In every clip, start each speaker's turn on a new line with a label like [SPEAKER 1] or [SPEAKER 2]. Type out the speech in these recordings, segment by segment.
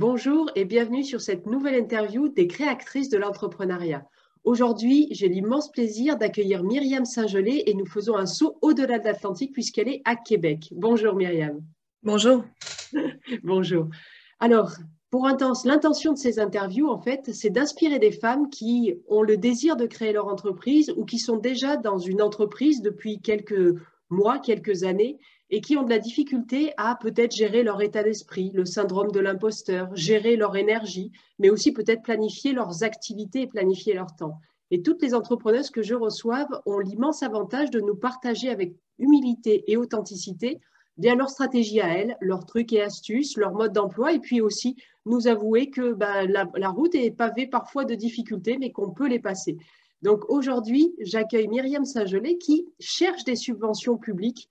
[SPEAKER 1] Bonjour et bienvenue sur cette nouvelle interview des créatrices de l'entrepreneuriat. Aujourd'hui, j'ai l'immense plaisir d'accueillir Myriam Saint-Gelais et nous faisons un saut au-delà de l'Atlantique puisqu'elle est à Québec. Bonjour Myriam.
[SPEAKER 2] Bonjour.
[SPEAKER 1] Bonjour. Alors, pour l'intention de ces interviews, en fait, c'est d'inspirer des femmes qui ont le désir de créer leur entreprise ou qui sont déjà dans une entreprise depuis quelques mois, quelques années et qui ont de la difficulté à peut-être gérer leur état d'esprit, le syndrome de l'imposteur, gérer leur énergie, mais aussi peut-être planifier leurs activités et planifier leur temps. Et toutes les entrepreneuses que je reçois ont l'immense avantage de nous partager avec humilité et authenticité bien leur stratégie à elles, leurs trucs et astuces, leur mode d'emploi, et puis aussi nous avouer que ben, la, route est pavée parfois de difficultés, mais qu'on peut les passer. Donc aujourd'hui, j'accueille Myriam Saint-Gelais qui cherche des subventions publiques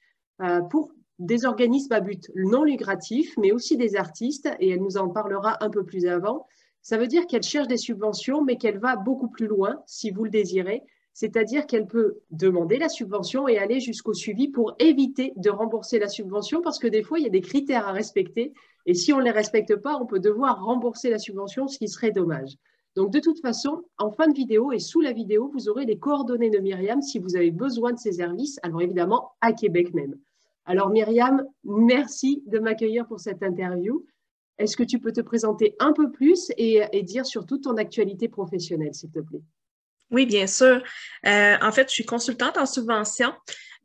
[SPEAKER 1] pour des organismes à but non lucratif, mais aussi des artistes, et elle nous en parlera un peu plus avant. Ça veut dire qu'elle cherche des subventions, mais qu'elle va beaucoup plus loin, si vous le désirez, c'est-à-dire qu'elle peut demander la subvention et aller jusqu'au suivi pour éviter de rembourser la subvention, parce que des fois, il y a des critères à respecter, et si on ne les respecte pas, on peut devoir rembourser la subvention, ce qui serait dommage. Donc, de toute façon, en fin de vidéo et sous la vidéo, vous aurez les coordonnées de Myriam si vous avez besoin de ses services, alors évidemment à Québec même. Alors Myriam, merci de m'accueillir pour cette interview. Est-ce que tu peux te présenter un peu plus et, dire surtout ton actualité professionnelle, s'il te plaît?
[SPEAKER 2] Oui, bien sûr. Euh, en fait, je suis consultante en subvention.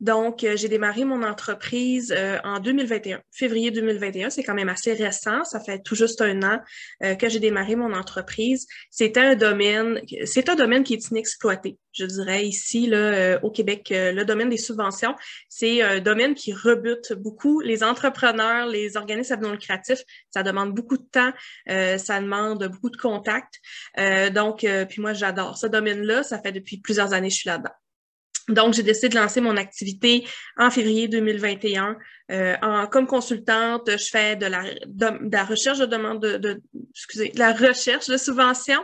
[SPEAKER 2] Donc, euh, j'ai démarré mon entreprise euh, en 2021, février 2021. C'est quand même assez récent. Ça fait tout juste un an euh, que j'ai démarré mon entreprise. C'est un domaine, c'est un domaine qui est inexploité, je dirais ici là au Québec. le domaine des subventions, c'est un domaine qui rebute beaucoup les entrepreneurs, les organismes non lucratif. Ça demande beaucoup de temps, ça demande beaucoup de contacts. donc, puis moi, j'adore ce domaine-là. Ça fait depuis plusieurs années que je suis là-dedans. Donc, j'ai décidé de lancer mon activité en février 2021. Euh, en, comme consultante, je fais de la, de, la recherche de demande de, de, excusez, de la recherche de subvention.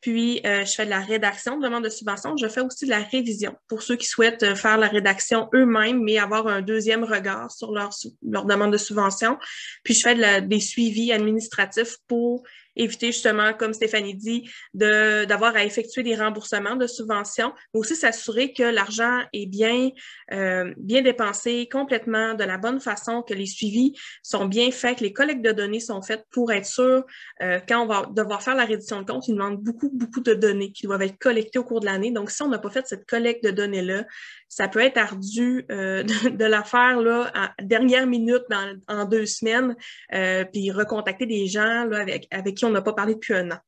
[SPEAKER 2] Puis, euh, je fais de la rédaction de demande de subvention. Je fais aussi de la révision pour ceux qui souhaitent euh, faire la rédaction eux-mêmes, mais avoir un deuxième regard sur leur, leur demande de subvention. Puis, je fais de la, des suivis administratifs pour éviter justement, comme Stéphanie dit, d'avoir à effectuer des remboursements de subventions, mais aussi s'assurer que l'argent est bien, euh, bien dépensé complètement de la bonne façon, que les suivis sont bien faits, que les collectes de données sont faites pour être sûr, euh, quand on va devoir faire la reddition de compte, il demande beaucoup, beaucoup de données qui doivent être collectées au cours de l'année. Donc, si on n'a pas fait cette collecte de données-là, ça peut être ardu euh, de, la faire là, à dernière minute dans, en deux semaines, euh, puis recontacter des gens là, avec, avec qui on n'a pas parlé depuis un an.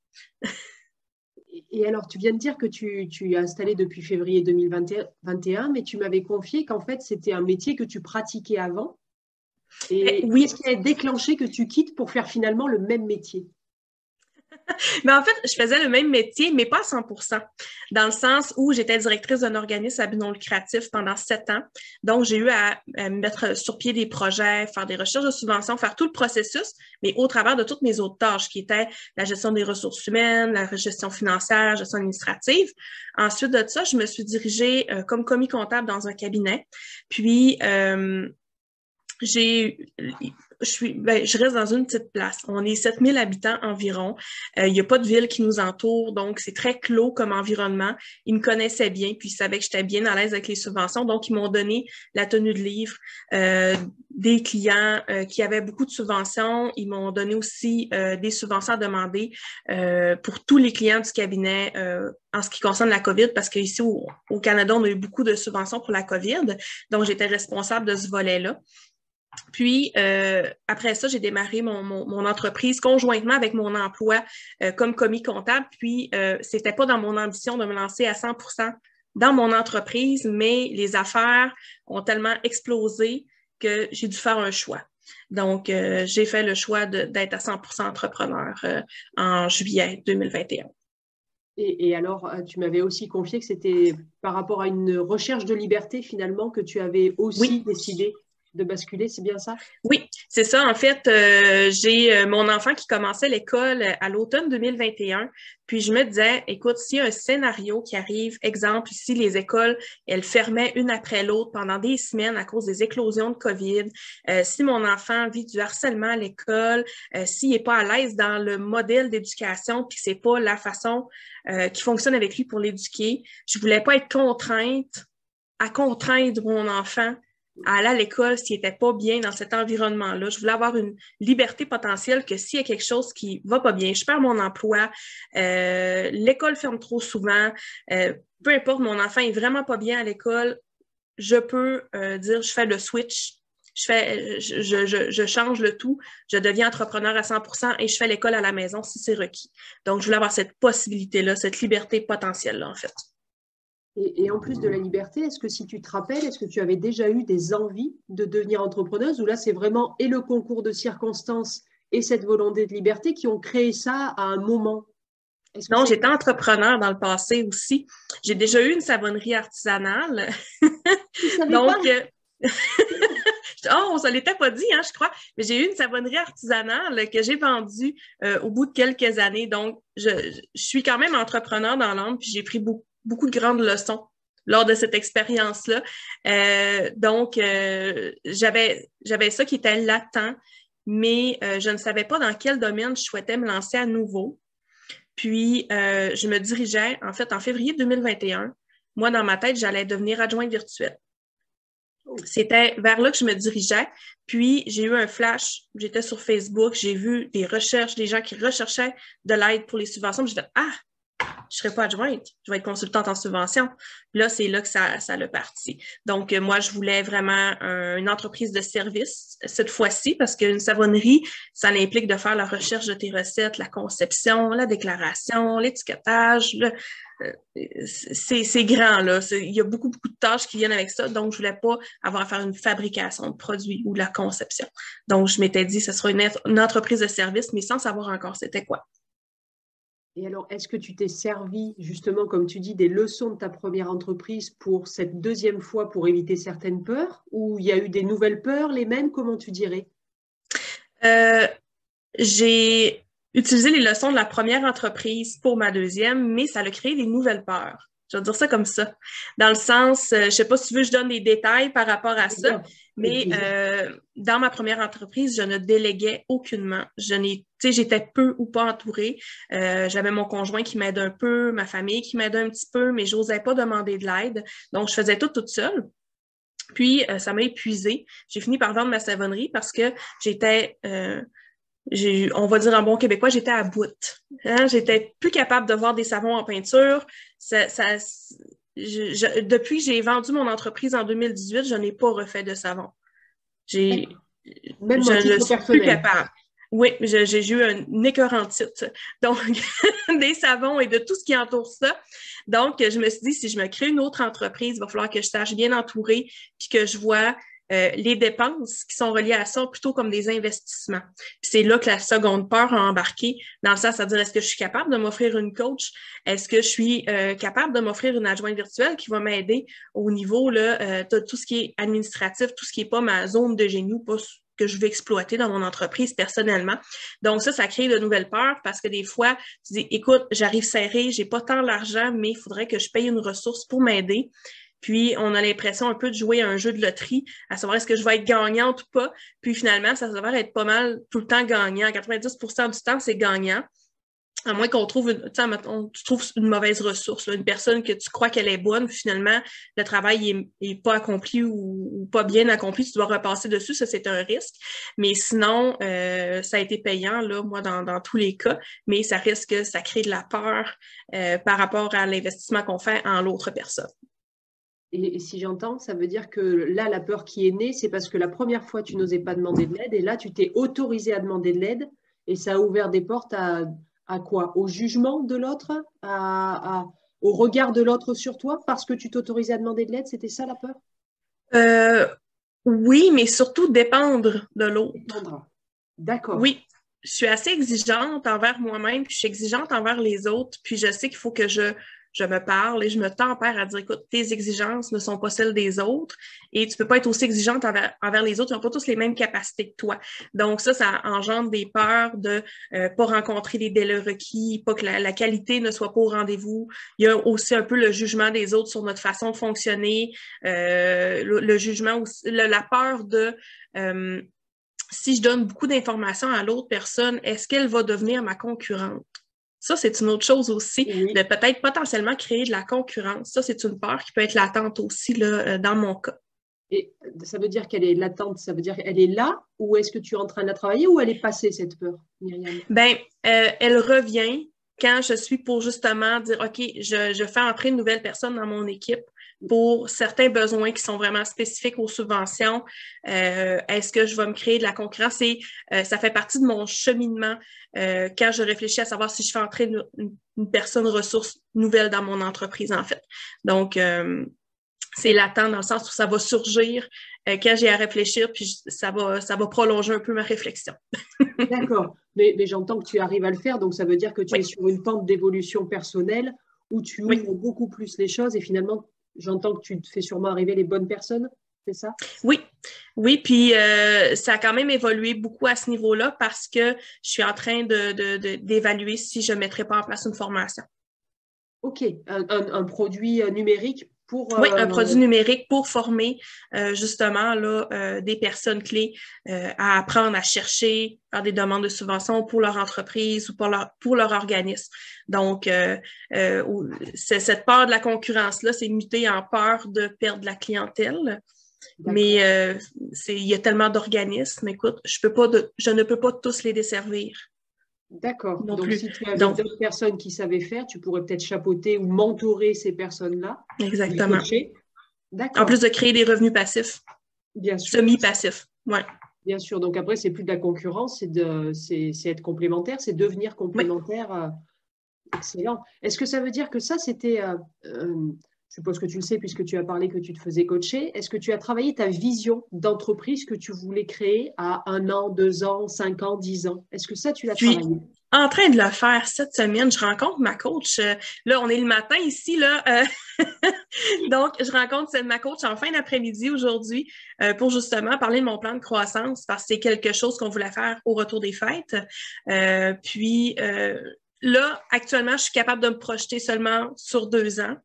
[SPEAKER 1] Et alors, tu viens de dire que tu, tu es installé depuis février 2021, mais tu m'avais confié qu'en fait, c'était un métier que tu pratiquais avant. Et eh oui. qu'est-ce qui a déclenché que tu quittes pour faire finalement le même métier?
[SPEAKER 2] mais en fait, je faisais le même métier, mais pas à 100 dans le sens où j'étais directrice d'un organisme à but non lucratif pendant sept ans. Donc, j'ai eu à, mettre sur pied des projets, faire des recherches de subventions, faire tout le processus, mais au travers de toutes mes autres tâches qui étaient la gestion des ressources humaines, la gestion financière, la gestion administrative. Ensuite de ça, je me suis dirigée euh, comme commis comptable dans un cabinet. Puis, euh, j'ai je suis ben, je reste dans une petite place. On est 7000 habitants environ. Euh, il n'y a pas de ville qui nous entoure, donc c'est très clos comme environnement. Ils me connaissaient bien, puis ils savaient que j'étais bien à l'aise avec les subventions, donc ils m'ont donné la tenue de livre euh, des clients euh, qui avaient beaucoup de subventions. Ils m'ont donné aussi des subventions à demander pour tous les clients du cabinet en ce qui concerne la COVID, parce qu'ici au Canada, on a eu beaucoup de subventions pour la COVID, donc j'étais responsable de ce volet-là. Puis, euh, après ça, j'ai démarré mon, mon, entreprise conjointement avec mon emploi euh, comme commis comptable. Puis, euh, c'était pas dans mon ambition de me lancer à 100% dans mon entreprise, mais les affaires ont tellement explosé que j'ai dû faire un choix. Donc, euh, j'ai fait le choix d'être à 100% entrepreneur en juillet 2021.
[SPEAKER 1] Et, et alors, tu m'avais aussi confié que c'était par rapport à une recherche de liberté finalement que tu avais aussi décidé de basculer, c'est bien ça?
[SPEAKER 2] Oui, c'est ça. En fait, euh, j'ai euh, mon enfant qui commençait l'école à l'automne 2021. Puis je me disais, écoute, s'il y a un scénario qui arrive, exemple, ici, les écoles, elles fermaient une après l'autre pendant des semaines à cause des éclosions de COVID. Euh, si mon enfant vit du harcèlement à l'école, s'il n'est pas à l'aise dans le modèle d'éducation, puis c'est pas la façon qui fonctionne avec lui pour l'éduquer, je voulais pas être contrainte à contraindre mon enfant à aller à l'école s'il n'était pas bien dans cet environnement-là. Je voulais avoir une liberté potentielle que s'il y a quelque chose qui va pas bien, je perds mon emploi, euh, l'école ferme trop souvent, euh, peu importe, mon enfant est vraiment pas bien à l'école, je peux euh, dire je fais le switch. Je, fais, je, je, je, change le tout, je deviens entrepreneur à 100% et je fais l'école à la maison si c'est requis. Donc, je voulais avoir cette possibilité-là, cette liberté potentielle-là, en fait.
[SPEAKER 1] Et, en plus de la liberté, est-ce que si tu te rappelles, est-ce que tu avais déjà eu des envies de devenir entrepreneuse ou là c'est vraiment et le concours de circonstances et cette volonté de liberté qui ont créé ça à un moment?
[SPEAKER 2] Non, j'étais entrepreneur dans le passé aussi. J'ai déjà eu une savonnerie artisanale. Donc, euh, oh, on ne l'était pas dit, hein, je crois, mais j'ai eu une savonnerie artisanale que j'ai vendue euh, au bout de quelques années. Donc, je, je suis quand même entrepreneur dans l'âme, puis j'ai pris beaucoup beaucoup de grandes leçons lors de cette expérience-là. Euh, donc, euh, j'avais, ça qui était latent, mais euh, je ne savais pas dans quel domaine je souhaitais me lancer à nouveau. Puis, je me dirigeais, en fait, en février 2021, moi, dans ma tête, j'allais devenir adjointe virtuelle. C'était vers là que je me dirigeais. Puis, j'ai eu un flash. J'étais sur Facebook, j'ai vu des recherches, des gens qui recherchaient de l'aide pour les subventions. Je dit, ah, je serai pas adjointe, je vais être consultante en subvention. Là, c'est là que ça, ça le parti. Donc, euh, moi, je voulais vraiment une entreprise de service cette fois-ci parce qu'une savonnerie, ça implique de faire la recherche de tes recettes, la conception, la déclaration, l'étiquetage. Euh, c'est grand, là. Il y a beaucoup, beaucoup de tâches qui viennent avec ça. Donc, je voulais pas avoir à faire une fabrication de produits ou la conception. Donc, je m'étais dit, ce sera une entreprise de service, mais sans savoir encore c'était quoi.
[SPEAKER 1] Et alors, est-ce que tu t'es servi, justement, comme tu dis, des leçons de ta première entreprise pour cette deuxième fois pour éviter certaines peurs? Ou il y a eu des nouvelles peurs, les mêmes? Comment tu dirais?
[SPEAKER 2] Euh, J'ai utilisé les leçons de la première entreprise pour ma deuxième, mais ça a créé des nouvelles peurs. Je vais dire ça comme ça. Dans le sens, euh, je ne sais pas si tu veux que je donne des détails par rapport à ça, mais euh, dans ma première entreprise, je ne déléguais aucunement. Je n'ai, j'étais peu ou pas entourée. Euh, j'avais mon conjoint qui m'aide un peu, ma famille qui m'aide un petit peu, mais je n'osais pas demander de l'aide. Donc, je faisais tout toute seule. Puis, ça m'a épuisée. J'ai fini par vendre ma savonnerie parce que j'étais on va dire en bon québécois, j'étais à bout. Hein? J'étais plus capable de voir des savons en peinture. Ça, depuis que j'ai vendu mon entreprise en 2018, je n'ai pas refait de savon. J'ai,
[SPEAKER 1] Même je ne suis plus capable.
[SPEAKER 2] Oui, j'ai eu un écœurant titre. Donc, des savons et de tout ce qui entoure ça. Donc, je me suis dit, si je me crée une autre entreprise, il va falloir que je sache bien entourer, puis que je vois euh, les dépenses qui sont reliées à ça plutôt comme des investissements. C'est là que la seconde peur a embarqué dans le sens à dire est-ce que je suis capable de m'offrir une coach? Est-ce que je suis euh, capable de m'offrir une adjointe virtuelle qui va m'aider au niveau là, euh, de tout ce qui est administratif, tout ce qui n'est pas ma zone de génie pas que je vais exploiter dans mon entreprise personnellement? Donc ça, ça crée de nouvelles peurs parce que des fois, tu dis, écoute, j'arrive serré, j'ai pas tant l'argent, mais il faudrait que je paye une ressource pour m'aider. Puis, on a l'impression un peu de jouer à un jeu de loterie, à savoir est-ce que je vais être gagnante ou pas. Puis, finalement, ça s'avère être pas mal tout le temps gagnant. 90% du temps, c'est gagnant. À moins qu'on trouve une, tu trouves une mauvaise ressource, une personne que tu crois qu'elle est bonne, finalement, le travail est, pas accompli ou, pas bien accompli, tu dois repasser dessus, ça c'est un risque. Mais sinon, euh, ça a été payant, là, moi, dans, tous les cas, mais ça risque, que ça crée de la peur euh, par rapport à l'investissement qu'on fait en l'autre personne.
[SPEAKER 1] Et, si j'entends, ça veut dire que là, la peur qui est née, c'est parce que la première fois, tu n'osais pas demander de l'aide et là, tu t'es autorisé à demander de l'aide et ça a ouvert des portes à, à quoi? Au jugement de l'autre? À, Au regard de l'autre sur toi parce que tu t'autorisais à demander de l'aide? C'était ça la peur?
[SPEAKER 2] Euh, Oui, mais surtout dépendre de l'autre.
[SPEAKER 1] D'accord.
[SPEAKER 2] Oui, je suis assez exigeante envers moi-même, puis je suis exigeante envers les autres, puis je sais qu'il faut que je je me parle et je me tempère à dire, écoute, tes exigences ne sont pas celles des autres et tu peux pas être aussi exigeante envers, les autres. Ils n'ont pas tous les mêmes capacités que toi. Donc ça, ça engendre des peurs de euh, pas rencontrer les délais requis, pas que la, qualité ne soit pas au rendez-vous. Il y a aussi un peu le jugement des autres sur notre façon de fonctionner, euh, le, jugement aussi, la peur de euh, si je donne beaucoup d'informations à l'autre personne, est-ce qu'elle va devenir ma concurrente? Ça, c'est une autre chose aussi, de peut-être potentiellement créer de la concurrence. Ça, c'est une peur qui peut être latente aussi là, euh, dans mon cas.
[SPEAKER 1] Et ça veut dire qu'elle est latente, ça veut dire qu'elle est là ou est-ce que tu es en train de la travailler ou elle est passée cette peur, Myriam?
[SPEAKER 2] Ben, euh, elle revient quand je suis pour justement dire, OK, je, je fais entrer une nouvelle personne dans mon équipe pour certains besoins qui sont vraiment spécifiques aux subventions. Euh, est-ce que je vais me créer de la concurrence? Et euh, ça fait partie de mon cheminement euh, quand je réfléchis à savoir si je fais entrer une, personne ressource nouvelle dans mon entreprise, en fait. Donc, c'est latent dans le sens où ça va surgir quand j'ai à réfléchir, puis ça va, ça va prolonger un peu ma réflexion.
[SPEAKER 1] D'accord. Mais, mais j'entends que tu arrives à le faire, donc ça veut dire que tu es sur une pente d'évolution personnelle où tu ouvres beaucoup plus les choses et finalement j'entends que tu te fais sûrement arriver les bonnes personnes, c'est ça?
[SPEAKER 2] Oui, oui, puis euh, ça a quand même évolué beaucoup à ce niveau-là parce que je suis en train d'évaluer de, si je ne mettrais pas en place une formation.
[SPEAKER 1] OK, un produit euh, numérique
[SPEAKER 2] oui, un euh, produit numérique pour former euh, justement là, euh, des personnes clés à apprendre à chercher par des demandes de subventions pour leur entreprise ou pour leur, pour leur organisme. Donc, cette peur de la concurrence-là, c'est muté en peur de perdre la clientèle. Mais il y a tellement d'organismes, écoute, je, peux pas je ne peux pas tous les desservir.
[SPEAKER 1] D'accord. Donc, si tu avais d'autres personnes qui savaient faire, tu pourrais peut-être chapeauter ou mentorer ces personnes-là.
[SPEAKER 2] Exactement. En plus de créer des revenus passifs. Bien sûr. Semi-passifs. Ouais.
[SPEAKER 1] Bien sûr. Donc après, c'est plus de la concurrence, c'est de, c'est, être complémentaire, c'est devenir complémentaire. Euh, excellent. Est-ce que ça veut dire que ça, c'était, euh, euh, je suppose que tu le sais puisque tu as parlé que tu te faisais coacher. Est-ce que tu as travaillé ta vision d'entreprise que tu voulais créer à un an, deux ans, cinq ans, dix ans? Est-ce que ça, tu l'as travaillé?
[SPEAKER 2] en train de le faire cette semaine. Je rencontre ma coach. Euh, là, on est le matin ici, là. Euh, donc, je rencontre ma coach en fin d'après-midi aujourd'hui euh, pour justement parler de mon plan de croissance parce que c'est quelque chose qu'on voulait faire au retour des fêtes. puis, là, actuellement, je suis capable de me projeter seulement sur deux ans.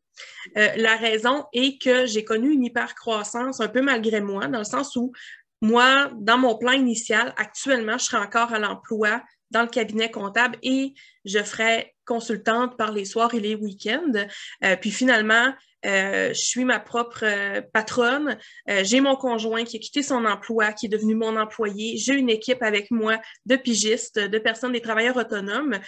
[SPEAKER 2] Euh, la raison est que j'ai connu une hypercroissance un peu malgré moi, dans le sens où moi, dans mon plan initial, actuellement, je serai encore à l'emploi dans le cabinet comptable et je ferai consultante par les soirs et les week-ends. Euh, puis finalement, euh, je suis ma propre euh, patronne. j'ai mon conjoint qui a quitté son emploi, qui est devenu mon employé. J'ai une équipe avec moi de pigistes, de personnes, des travailleurs autonomes.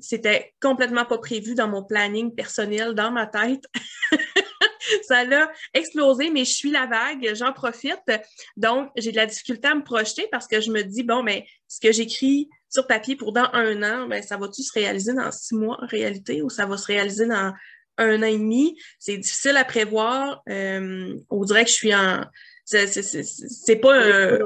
[SPEAKER 2] C'était complètement pas prévu dans mon planning personnel, dans ma tête. ça l'a explosé, mais je suis la vague, j'en profite. Donc, j'ai de la difficulté à me projeter parce que je me dis, bon, mais ce que j'écris sur papier pour dans un an, ben, ça va-tu se réaliser dans six mois en réalité ou ça va se réaliser dans un an et demi? C'est difficile à prévoir. Euh, on dirait que je suis en c'est pas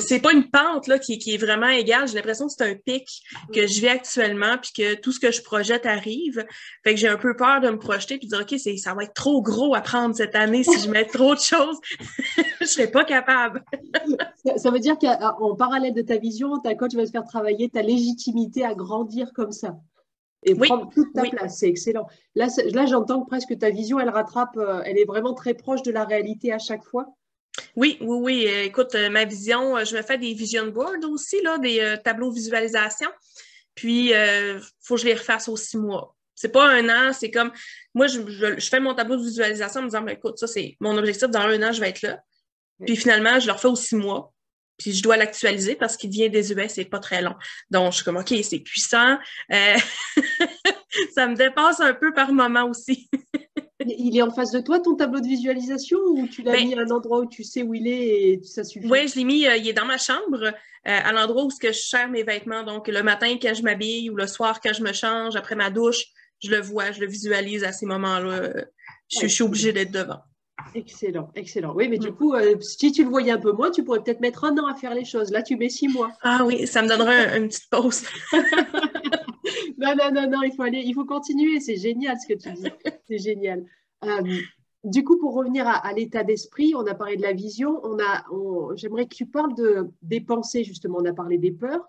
[SPEAKER 2] c'est pas une pente là, qui, qui est vraiment égale. J'ai l'impression que c'est un pic que je vis actuellement, puis que tout ce que je projette arrive. Fait que j'ai un peu peur de me projeter puis de dire OK, ça va être trop gros à prendre cette année si je mets trop de choses. je serai pas capable.
[SPEAKER 1] ça, veut dire qu'en parallèle de ta vision, ta coach va se faire travailler ta légitimité à grandir comme ça et prendre toute ta place. C'est excellent. Là, là j'entends que presque ta vision, elle rattrape, euh, elle est vraiment très proche de la réalité à chaque fois.
[SPEAKER 2] Oui, oui, oui. Euh, écoute, euh, ma vision, je me fais des vision boards aussi, là, des tableaux visualisation. Puis, il faut que je les refasse aux six mois. C'est pas un an, c'est comme moi, je, fais mon tableau de visualisation en me disant, ben, écoute, ça, c'est mon objectif, dans un an, je vais être là. Puis finalement, je le refais aux six mois. Puis je dois l'actualiser parce qu'il devient désuet, c'est pas très long. Donc, je suis comme, OK, c'est puissant. ça me dépasse un peu par moment aussi.
[SPEAKER 1] Il est en face de toi, ton tableau de visualisation, ou tu l'as ben mis à un endroit où tu sais où il est et ça suffit?
[SPEAKER 2] Oui, je l'ai mis, euh, il est dans ma chambre, euh, à l'endroit où je cherche mes vêtements. Donc, le matin, quand je m'habille ou le soir, quand je me change, après ma douche, je le vois, je le visualise à ces moments-là. Je, suis obligée d'être devant.
[SPEAKER 1] Excellent, excellent. Oui, mais du mm. coup, euh, si tu le voyais un peu moins, tu pourrais peut-être mettre un an à faire les choses. Là, tu mets six mois.
[SPEAKER 2] Ah oui, ça me donnerait une petite pause.
[SPEAKER 1] non, non, non, non, il faut aller, il faut continuer. C'est génial ce que tu dis. C'est génial. Euh, du coup, pour revenir à, l'état d'esprit, on a parlé de la vision. On a, j'aimerais que tu parles de, des pensées, justement. On a parlé des peurs.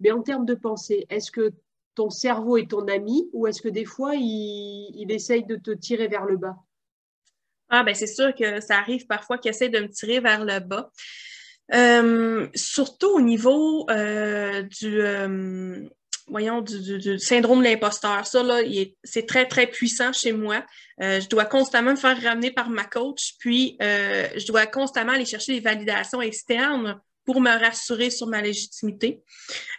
[SPEAKER 1] Mais en termes de pensée, est-ce que ton cerveau est ton ami ou est-ce que des fois, il, il essaye de te tirer vers le bas?
[SPEAKER 2] Ah, ben c'est sûr que ça arrive parfois qu'il essaie de me tirer vers le bas. Euh, surtout au niveau euh, du, euh, voyons, du, syndrome de l'imposteur. Ça, là, c'est très, très puissant chez moi. je dois constamment me faire ramener par ma coach, puis je dois constamment aller chercher des validations externes pour me rassurer sur ma légitimité.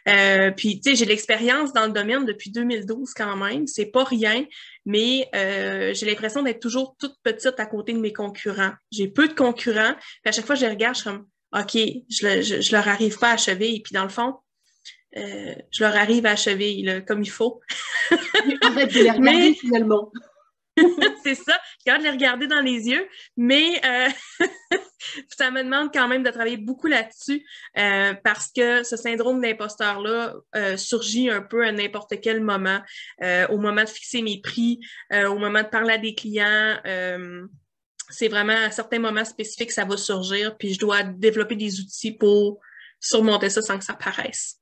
[SPEAKER 2] Euh, puis, tu sais, j'ai l'expérience dans le domaine depuis 2012 quand même. C'est pas rien, mais euh, j'ai l'impression d'être toujours toute petite à côté de mes concurrents. J'ai peu de concurrents. Puis à chaque fois je les regarde, je suis comme, OK, je, je, je leur arrive pas à achever. Et puis, dans le fond, euh, je leur arrive à achever là, comme il faut.
[SPEAKER 1] Arrête de les regarder finalement.
[SPEAKER 2] c'est ça, je de les regarder dans les yeux, mais euh, ça me demande quand même de travailler beaucoup là-dessus euh, parce que ce syndrome d'imposteur-là euh, surgit un peu à n'importe quel moment, au moment de fixer mes prix, au moment de parler à des clients. c'est vraiment à certains moments spécifiques que ça va surgir, puis je dois développer des outils pour surmonter ça sans que ça paraisse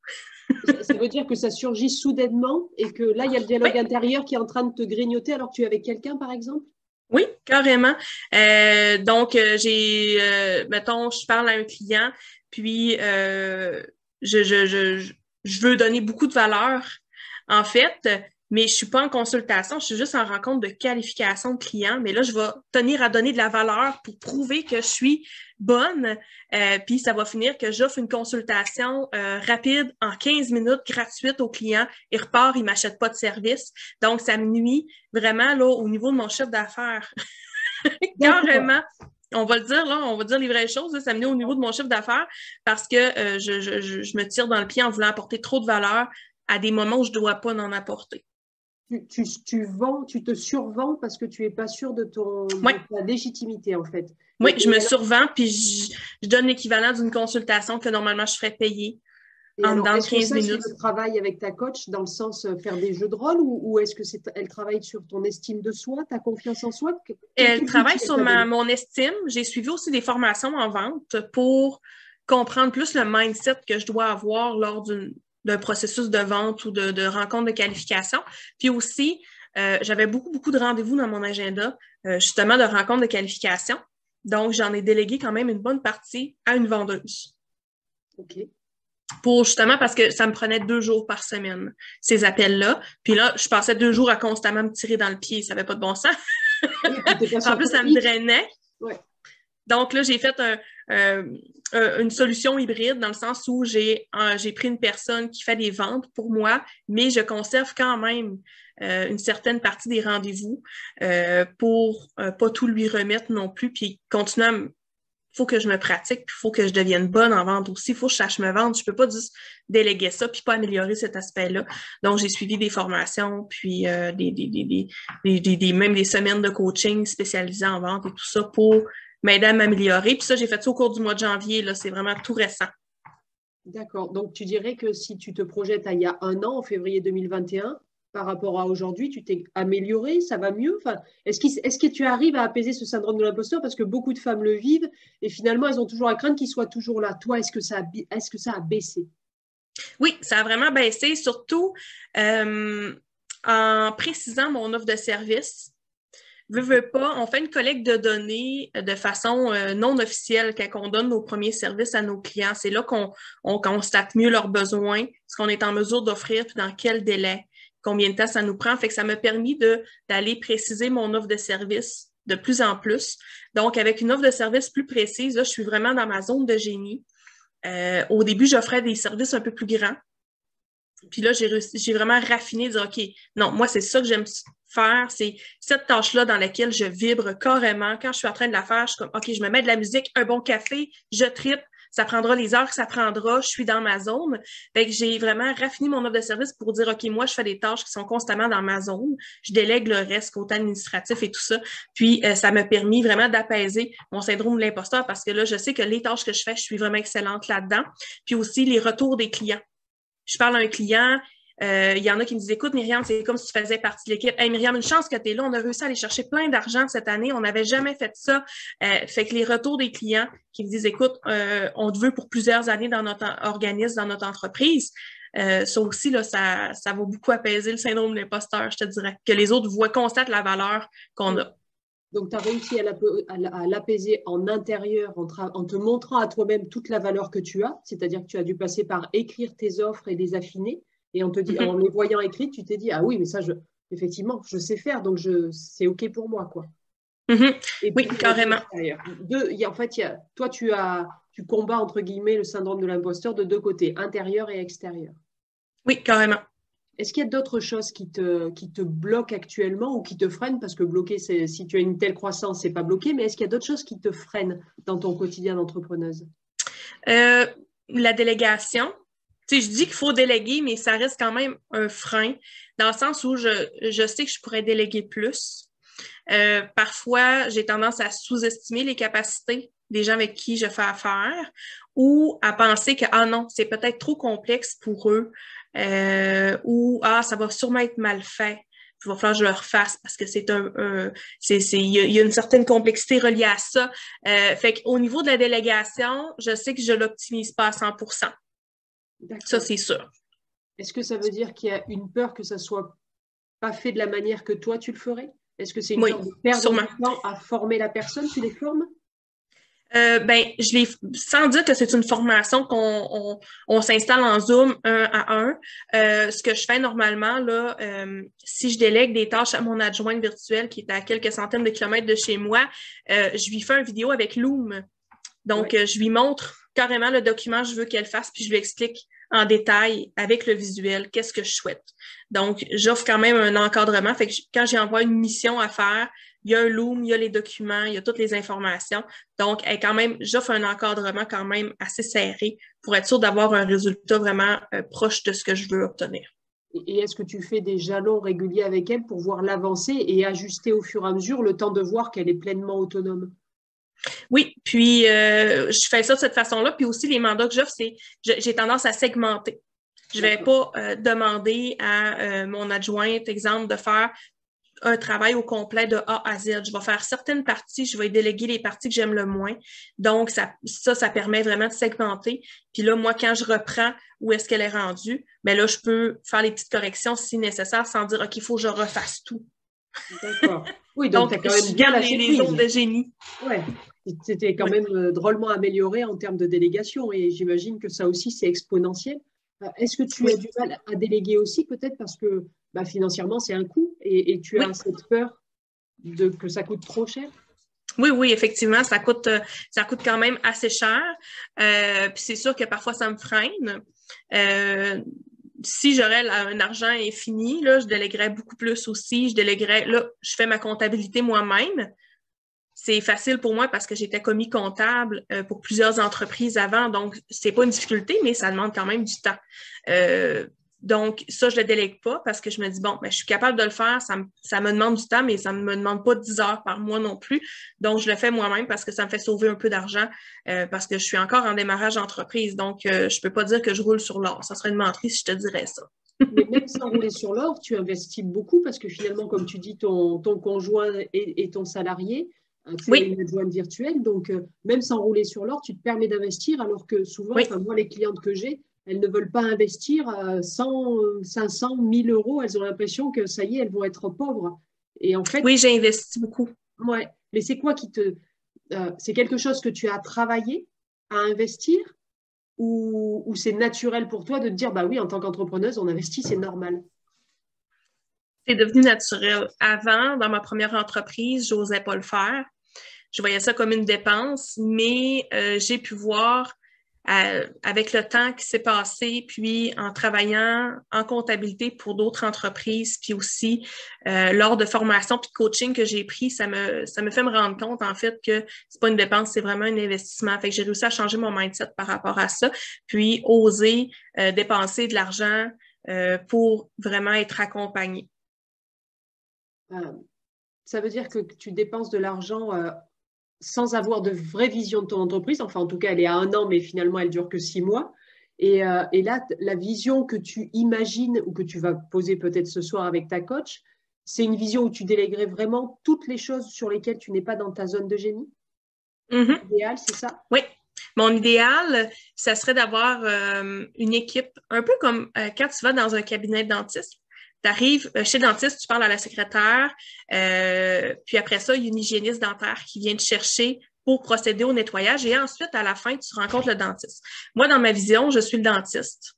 [SPEAKER 1] ça veut dire que ça surgit soudainement et que là, il y a le dialogue intérieur qui est en train de te grignoter alors que tu es avec quelqu'un, par exemple?
[SPEAKER 2] Oui, carrément. Euh, donc, euh, j'ai, euh, mettons, je parle à un client, puis je, je, je, je veux donner beaucoup de valeur. En fait, mais je suis pas en consultation, je suis juste en rencontre de qualification de client. Mais là, je vais tenir à donner de la valeur pour prouver que je suis bonne. Euh, puis ça va finir que j'offre une consultation euh, rapide en 15 minutes gratuite au client. Il repart, il m'achète pas de service. Donc, ça me nuit vraiment là, au niveau de mon chiffre d'affaires. Carrément on va le dire, là, on va dire les vraies choses, ça me nuit au niveau de mon chiffre d'affaires parce que euh, je, je, je, me tire dans le pied en voulant apporter trop de valeur à des moments où je ne dois pas en apporter
[SPEAKER 1] tu, tu, vends, tu te survends parce que tu n'es pas sûr de, ton, ta légitimité, en fait.
[SPEAKER 2] Oui, je me survends, puis je, donne l'équivalent d'une consultation que normalement je ferais payer
[SPEAKER 1] en dans 15 minutes. Est-ce que travaille avec ta coach dans le sens euh, faire des jeux de rôle ou, est-ce que c'est elle travaille sur ton estime de soi, ta confiance en soi?
[SPEAKER 2] Elle travaille sur ma, mon estime. J'ai suivi aussi des formations en vente pour comprendre plus le mindset que je dois avoir lors d'une d'un processus de vente ou de, de rencontre de qualification. Puis aussi, euh, j'avais beaucoup, beaucoup de rendez-vous dans mon agenda, euh, justement, de rencontres de qualification. Donc, j'en ai délégué quand même une bonne partie à une vendeuse.
[SPEAKER 1] OK.
[SPEAKER 2] Pour justement parce que ça me prenait deux jours par semaine, ces appels-là. Puis là, je passais deux jours à constamment me tirer dans le pied. Ça n'avait pas de bon sens. en plus, ça me drainait.
[SPEAKER 1] Ouais.
[SPEAKER 2] Donc là, j'ai fait un, une solution hybride dans le sens où j'ai pris une personne qui fait des ventes pour moi, mais je conserve quand même euh, une certaine partie des rendez-vous euh, pour pas tout lui remettre non plus, puis continuer à faut que je me pratique, puis il faut que je devienne bonne en vente aussi. Il faut que je sache me vendre. Je peux pas juste déléguer ça puis pas améliorer cet aspect-là. Donc, j'ai suivi des formations, puis des, des, des, des, même des semaines de coaching spécialisées en vente et tout ça pour m'aider à m'améliorer. Puis ça, j'ai fait ça au cours du mois de janvier. Là, c'est vraiment tout récent.
[SPEAKER 1] D'accord. Donc, tu dirais que si tu te projettes à il y a un an, en février 2021, par rapport à aujourd'hui, tu t'es amélioré, ça va mieux? Enfin, Est-ce est que tu arrives à apaiser ce syndrome de l'imposteur? Parce que beaucoup de femmes le vivent et finalement, elles ont toujours la crainte qu'il soit toujours là. Toi, est-ce que, ça a, est que ça a baissé?
[SPEAKER 2] Oui, ça a vraiment baissé, surtout euh, en précisant mon offre de service veux, pas, on fait une collecte de données euh, de façon euh, non officielle quand on donne nos premiers services à nos clients. C'est là qu'on on constate mieux leurs besoins, ce qu'on est en mesure d'offrir, puis dans quel délai, combien de temps ça nous prend. Fait que ça m'a permis d'aller préciser mon offre de service de plus en plus. Donc, avec une offre de service plus précise, là, je suis vraiment dans ma zone de génie. Euh, au début, j'offrais des services un peu plus grands. Puis là, j'ai vraiment raffiné, de dire, OK, non, moi, c'est ça que j'aime c'est cette tâche-là dans laquelle je vibre carrément. Quand je suis en train de la faire, je suis comme, OK, je me mets de la musique, un bon café, je tripe, ça prendra les heures que ça prendra, je suis dans ma zone. Fait que j'ai vraiment raffiné mon offre de service pour dire, OK, moi, je fais des tâches qui sont constamment dans ma zone. Je délègue le reste, côté administratif et tout ça. Puis, euh, ça m'a permis vraiment d'apaiser mon syndrome de l'imposteur parce que là, je sais que les tâches que je fais, je suis vraiment excellente là-dedans. Puis aussi, les retours des clients. Je parle à un client, Euh, il y en a qui me disent Écoute, Myriam, c'est comme si tu faisais partie de l'équipe. Hey, Myriam, une chance que tu es là. On a réussi à aller chercher plein d'argent cette année. On n'avait jamais fait ça. Euh, fait que les retours des clients qui me disent Écoute, euh, on te veut pour plusieurs années dans notre organisme, dans notre entreprise. ça aussi, là, ça, ça va beaucoup apaiser le syndrome de l'imposteur, je te dirais. Que les autres voient, constatent la valeur qu'on a.
[SPEAKER 1] Donc, tu as réussi à l'apaiser en intérieur en, te montrant à toi-même toute la valeur que tu as, c'est-à-dire que tu as dû passer par écrire tes offres et les affiner. Et on te dit, mhm. en les voyant écrites, tu t'es dit, ah oui, mais ça, je, effectivement, je sais faire, donc c'est OK pour moi. quoi.
[SPEAKER 2] Mhm. oui, carrément.
[SPEAKER 1] en fait, toi, tu, as, tu combats, entre guillemets, le syndrome de l'imposteur de deux côtés, intérieur et extérieur.
[SPEAKER 2] Oui, carrément.
[SPEAKER 1] Est-ce qu'il y a d'autres choses qui te, qui te bloquent actuellement ou qui te freinent? Parce que bloquer, si tu as une telle croissance, c'est pas bloqué, mais est-ce qu'il y a d'autres choses qui te freinent dans ton quotidien d'entrepreneuse?
[SPEAKER 2] Euh, La délégation. Sais, je dis qu'il faut déléguer, mais ça reste quand même un frein, dans le sens où je, je sais que je pourrais déléguer plus. Euh, parfois, j'ai tendance à sous-estimer les capacités des gens avec qui je fais affaire ou à penser que, ah non, c'est peut-être trop complexe pour eux euh, ou ah, ça va sûrement être mal fait. Il va falloir que je le refasse parce que c'est un, il y, a une certaine complexité reliée à ça. Euh, fait qu'au niveau de la délégation, je sais que je l'optimise pas à 100 Ça, c'est sûr.
[SPEAKER 1] Est-ce que ça veut dire qu'il y a une peur que ça soit pas fait de la manière que toi tu le ferais? Est-ce que c'est une peur de perdre du temps à former la personne? Tu les formes?
[SPEAKER 2] Euh, ben, je l'ai sans dire que c'est une formation qu'on on, s'installe en Zoom un à un. Euh, ce que je fais normalement, là, euh, si je délègue des tâches à mon adjointe virtuelle qui est à quelques centaines de kilomètres de chez moi, je lui fais une vidéo avec Loom. Donc, je lui montre carrément le document je veux qu'elle fasse, puis je lui explique en détail avec le visuel qu'est-ce que je souhaite. Donc, j'offre quand même un encadrement. Fait que quand j'envoie une mission à faire, il y a un Loom, il y a les documents, il y a toutes les informations. Donc, quand même, j'offre un encadrement quand même assez serré pour être sûr d'avoir un résultat vraiment euh, proche de ce que je veux obtenir.
[SPEAKER 1] Et est-ce que tu fais des jalons réguliers avec elle pour voir l'avancée et ajuster au fur et à mesure le temps de voir qu'elle est pleinement autonome?
[SPEAKER 2] Oui, puis euh, je fais ça de cette façon-là. Puis aussi, les mandats que j'offre, c'est j'ai tendance à segmenter. Je ne vais pas euh, demander à mon adjointe, exemple, de faire un travail au complet de A à Z. Je vais faire certaines parties, je vais déléguer les parties que j'aime le moins. Donc, ça, ça, ça permet vraiment de segmenter. Puis là, moi, quand je reprends où est-ce qu'elle est rendue, bien là, je peux faire les petites corrections si nécessaire sans dire, OK, il faut que je refasse tout.
[SPEAKER 1] D'accord. Oui, donc, tu as quand même bien les, les ondes de génie. Ouais. C'était quand même euh, drôlement amélioré en termes de délégation et j'imagine que ça aussi, c'est exponentiel. Euh, est-ce que tu as du mal à déléguer aussi, peut-être parce que bah, financièrement, c'est un coût et, tu as cette peur de, que ça coûte trop cher?
[SPEAKER 2] Oui, oui, effectivement, ça coûte, ça coûte quand même assez cher. Euh, puis c'est sûr que parfois, ça me freine. Euh, si j'aurais un argent infini, là, je déléguerais beaucoup plus aussi. Je déléguerais, là, je fais ma comptabilité moi-même. C'est facile pour moi parce que j'étais commis comptable euh, pour plusieurs entreprises avant, donc c'est pas une difficulté, mais ça demande quand même du temps. Donc, ça, je ne le délègue pas parce que je me dis, bon, ben, je suis capable de le faire, ça me, demande du temps, mais ça ne me demande pas 10 heures par mois non plus. Donc, je le fais moi-même parce que ça me fait sauver un peu d'argent euh, parce que je suis encore en démarrage d'entreprise. Donc, euh, je ne peux pas dire que je roule sur l'or. Ça serait une menterie si je te dirais ça.
[SPEAKER 1] mais même sans rouler sur l'or, tu investis beaucoup parce que finalement, comme tu dis, ton, conjoint est, ton salarié. Euh, tu oui. une adjointe virtuelle, donc même sans rouler sur l'or, tu te permets d'investir alors que souvent, moi, les clientes que j'ai, elles ne veulent pas investir 100, 500, 1000 euros. Elles ont l'impression que ça y est, elles vont être pauvres.
[SPEAKER 2] Et en fait, oui, j'ai investi beaucoup.
[SPEAKER 1] Ouais, mais c'est quoi qui te. Euh, c'est quelque chose que tu as travaillé à investir ou, ou c'est naturel pour toi de te dire bah oui, en tant qu'entrepreneuse, on investit, c'est normal?
[SPEAKER 2] C'est devenu naturel. Avant, dans ma première entreprise, je n'osais pas le faire. Je voyais ça comme une dépense, mais euh, j'ai pu voir avec le temps qui s'est passé, puis en travaillant en comptabilité pour d'autres entreprises, puis aussi euh, lors de formations puis de coaching que j'ai pris, ça me, ça me fait me rendre compte en fait que c'est pas une dépense, c'est vraiment un investissement. Fait que j'ai réussi à changer mon mindset par rapport à ça, puis oser euh, dépenser de l'argent euh, pour vraiment être accompagné.
[SPEAKER 1] ça veut dire que tu dépenses de l'argent sans avoir de vraie vision de ton entreprise. Enfin, en tout cas, elle est à un an, mais finalement, elle dure que six mois. Et, euh, et, là, la vision que tu imagines ou que tu vas poser peut-être ce soir avec ta coach, c'est une vision où tu délèguerais vraiment toutes les choses sur lesquelles tu n'es pas dans ta zone de génie?
[SPEAKER 2] Mm-hmm.
[SPEAKER 1] Idéal, c'est ça?
[SPEAKER 2] Oui. Mon idéal, ça serait d'avoir euh, une équipe, un peu comme euh, quand tu vas dans un cabinet de dentiste. Tu arrives chez le dentiste, tu parles à la secrétaire, puis après ça, il y a une hygiéniste dentaire qui vient te chercher pour procéder au nettoyage et ensuite, à la fin, tu rencontres le dentiste. Moi, dans ma vision, je suis le dentiste.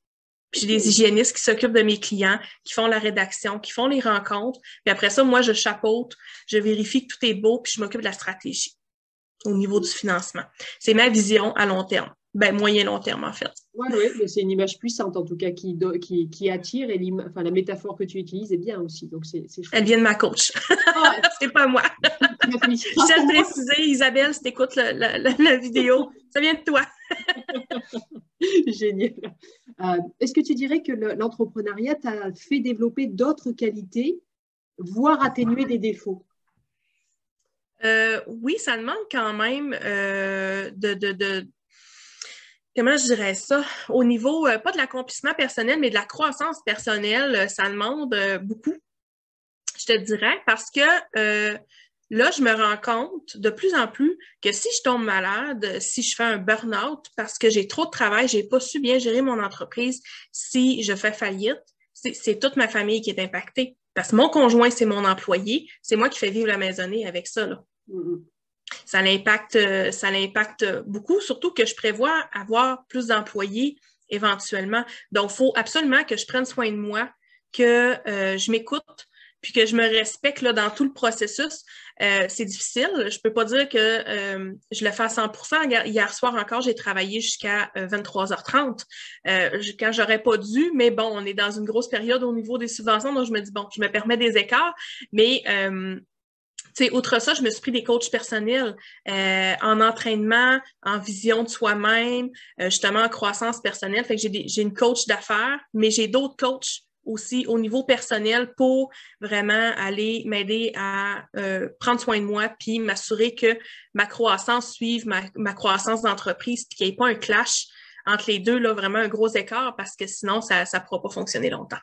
[SPEAKER 2] Puis j'ai des hygiénistes qui s'occupent de mes clients, qui font la rédaction, qui font les rencontres. Puis après ça, moi, je chapeaute, je vérifie que tout est beau, puis je m'occupe de la stratégie au niveau du financement. C'est ma vision à long terme. Ben, moyen-long terme, en fait.
[SPEAKER 1] Oui, oui, c'est une image puissante, en tout cas, qui, qui, qui attire. Et enfin, la métaphore que tu utilises est bien aussi. Donc, c'est,
[SPEAKER 2] Elle vient de ma coach. Ah, c'est pas moi. Je te préciser, Isabelle, si tu écoutes la, vidéo, ça vient de toi.
[SPEAKER 1] Génial. Euh, est-ce que tu dirais que l'entrepreneuriat t'a fait développer d'autres qualités, voire atténuer des défauts?
[SPEAKER 2] Euh, oui, ça demande quand même euh, de, de, comment je dirais ça, au niveau, euh, pas de l'accomplissement personnel, mais de la croissance personnelle, euh, ça demande euh, beaucoup, je te dirais, parce que là, je me rends compte de plus en plus que si je tombe malade, si je fais un burn-out parce que j'ai trop de travail, j'ai pas su bien gérer mon entreprise, si je fais faillite, c'est toute ma famille qui est impactée. Parce que mon conjoint, c'est mon employé, c'est moi qui fais vivre la maisonnée avec ça. Là. Mm-hmm ça l'impacte, euh, ça l'impacte beaucoup, surtout que je prévois avoir plus d'employés éventuellement. Donc, il faut absolument que je prenne soin de moi, que euh, je m'écoute, puis que je me respecte là, dans tout le processus. Euh, c'est difficile. Je peux pas dire que je le fais à 100% Hier soir encore, j'ai travaillé jusqu'à 23h30 quand j'aurais pas dû, mais bon, on est dans une grosse période au niveau des subventions, donc je me dis, bon, je me permets des écarts, mais outre ça, je me suis pris des coachs personnels euh, en entraînement, en vision de soi-même, euh, justement en croissance personnelle. Fait j'ai une coach d'affaires, mais j'ai d'autres coachs aussi au niveau personnel pour vraiment aller m'aider à euh, prendre soin de moi puis m'assurer que ma croissance suive ma, ma croissance d'entreprise puis qu'il n'y ait pas un clash entre les deux, là, vraiment un gros écart parce que sinon, ça ne pourra pas fonctionner longtemps.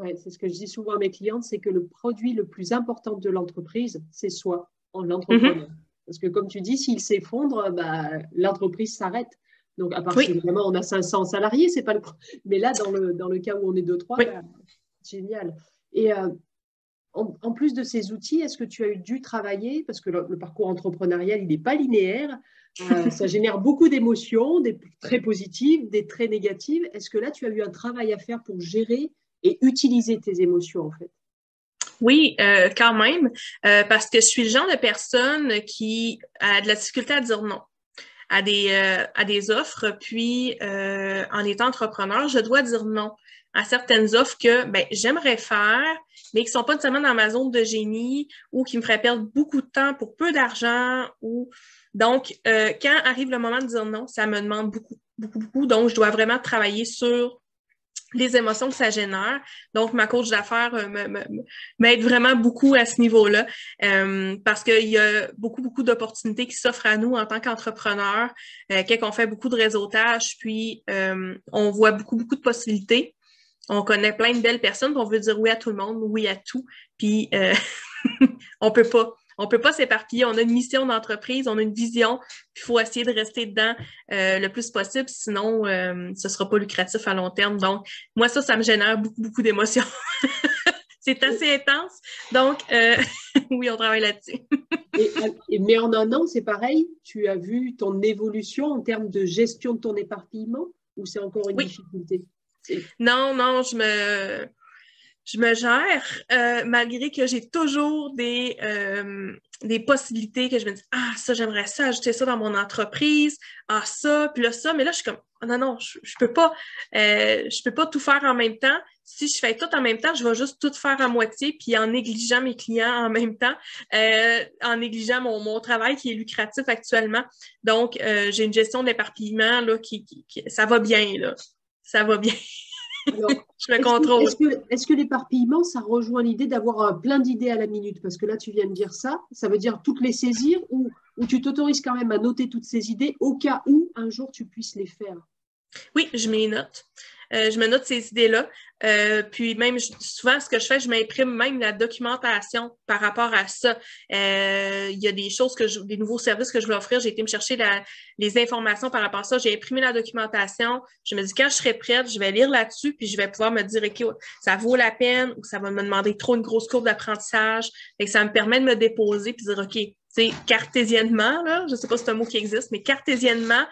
[SPEAKER 1] Ouais, c'est ce que je dis souvent à mes clientes, c'est que le produit le plus important de l'entreprise, c'est soi, en l'entrepreneur. Mhm. Parce que comme tu dis, s'il s'effondre, bah, l'entreprise s'arrête. Donc, à part si on a 500 salariés, c'est pas le Mais là, dans le, dans le cas où on est 2-3, bah, génial. Et euh, en, plus de ces outils, est-ce que tu as eu dû travailler, parce que le, parcours entrepreneurial, il n'est pas linéaire, euh, ça génère beaucoup d'émotions, des très positives, des très négatives. Est-ce que là, tu as eu un travail à faire pour gérer utiliser tes émotions, en fait.
[SPEAKER 2] Oui, euh, quand même, euh, parce que je suis le genre de personne qui a de la difficulté à dire non à des, euh, à des offres, puis en étant entrepreneur, je dois dire non à certaines offres que ben, j'aimerais faire, mais qui ne sont pas nécessairement dans ma zone de génie ou qui me feraient perdre beaucoup de temps pour peu d'argent. Donc, quand arrive le moment de dire non, ça me demande beaucoup, beaucoup, beaucoup. Donc, je dois vraiment travailler sur les émotions que ça génère. Donc, ma coach d'affaires euh, m'aide vraiment beaucoup à ce niveau-là euh, parce qu'il y a beaucoup, beaucoup d'opportunités qui s'offrent à nous en tant qu'entrepreneurs, euh, qu'on fait beaucoup de réseautage, puis euh, on voit beaucoup, beaucoup de possibilités. On connaît plein de belles personnes, puis on veut dire oui à tout le monde, oui à tout, puis on peut pas. On ne peut pas s'éparpiller. On a une mission d'entreprise, on a une vision, il faut essayer de rester dedans euh, le plus possible, sinon euh, ce ne sera pas lucratif à long terme. Donc, moi, ça, ça me génère beaucoup, beaucoup d'émotions. c'est assez intense. Donc, euh, oui, on travaille là-dessus.
[SPEAKER 1] mais en un an, c'est pareil? Tu as vu ton évolution en termes de gestion de ton éparpillement ou c'est encore une difficulté?
[SPEAKER 2] Non, non, je me je me gère, euh, malgré que j'ai toujours des, euh, des possibilités que je me dis Ah, ça, j'aimerais ça, ajouter ça dans mon entreprise, ah, ça, puis là, ça. Mais là, je suis comme oh, Non, non, je, je peux pas, euh, je peux pas tout faire en même temps. Si je fais tout en même temps, je vais juste tout faire à moitié, puis en négligeant mes clients en même temps, en négligeant mon, mon travail qui est lucratif actuellement. Donc, j'ai une gestion d'éparpillement là, qui, qui, ça va bien, là. Ça va bien. je me contrôle.
[SPEAKER 1] Est-ce que, l'éparpillement, ça rejoint l'idée d'avoir plein d'idées à la minute? Parce que là, tu viens de dire ça. Ça veut dire toutes les saisir ou, ou tu t'autorises quand même à noter toutes ces idées au cas où un jour tu puisses les faire?
[SPEAKER 2] Oui, je mets notes. Euh, je me note ces idées-là. Euh, puis même, souvent, ce que je fais, je m'imprime même la documentation par rapport à ça. Euh, il y a des choses que des nouveaux services que je veux offrir. J'ai été me chercher les informations par rapport à ça. J'ai imprimé la documentation. Je me dis, quand je serai prête, je vais lire là-dessus, puis je vais pouvoir me dire, OK, ça vaut la peine ou ça va me demander trop une grosse courbe d'apprentissage. Et ça me permet de me déposer puis dire, OK, cartésiennement, je ne sais pas si c'est un mot qui existe, mais cartésiennement,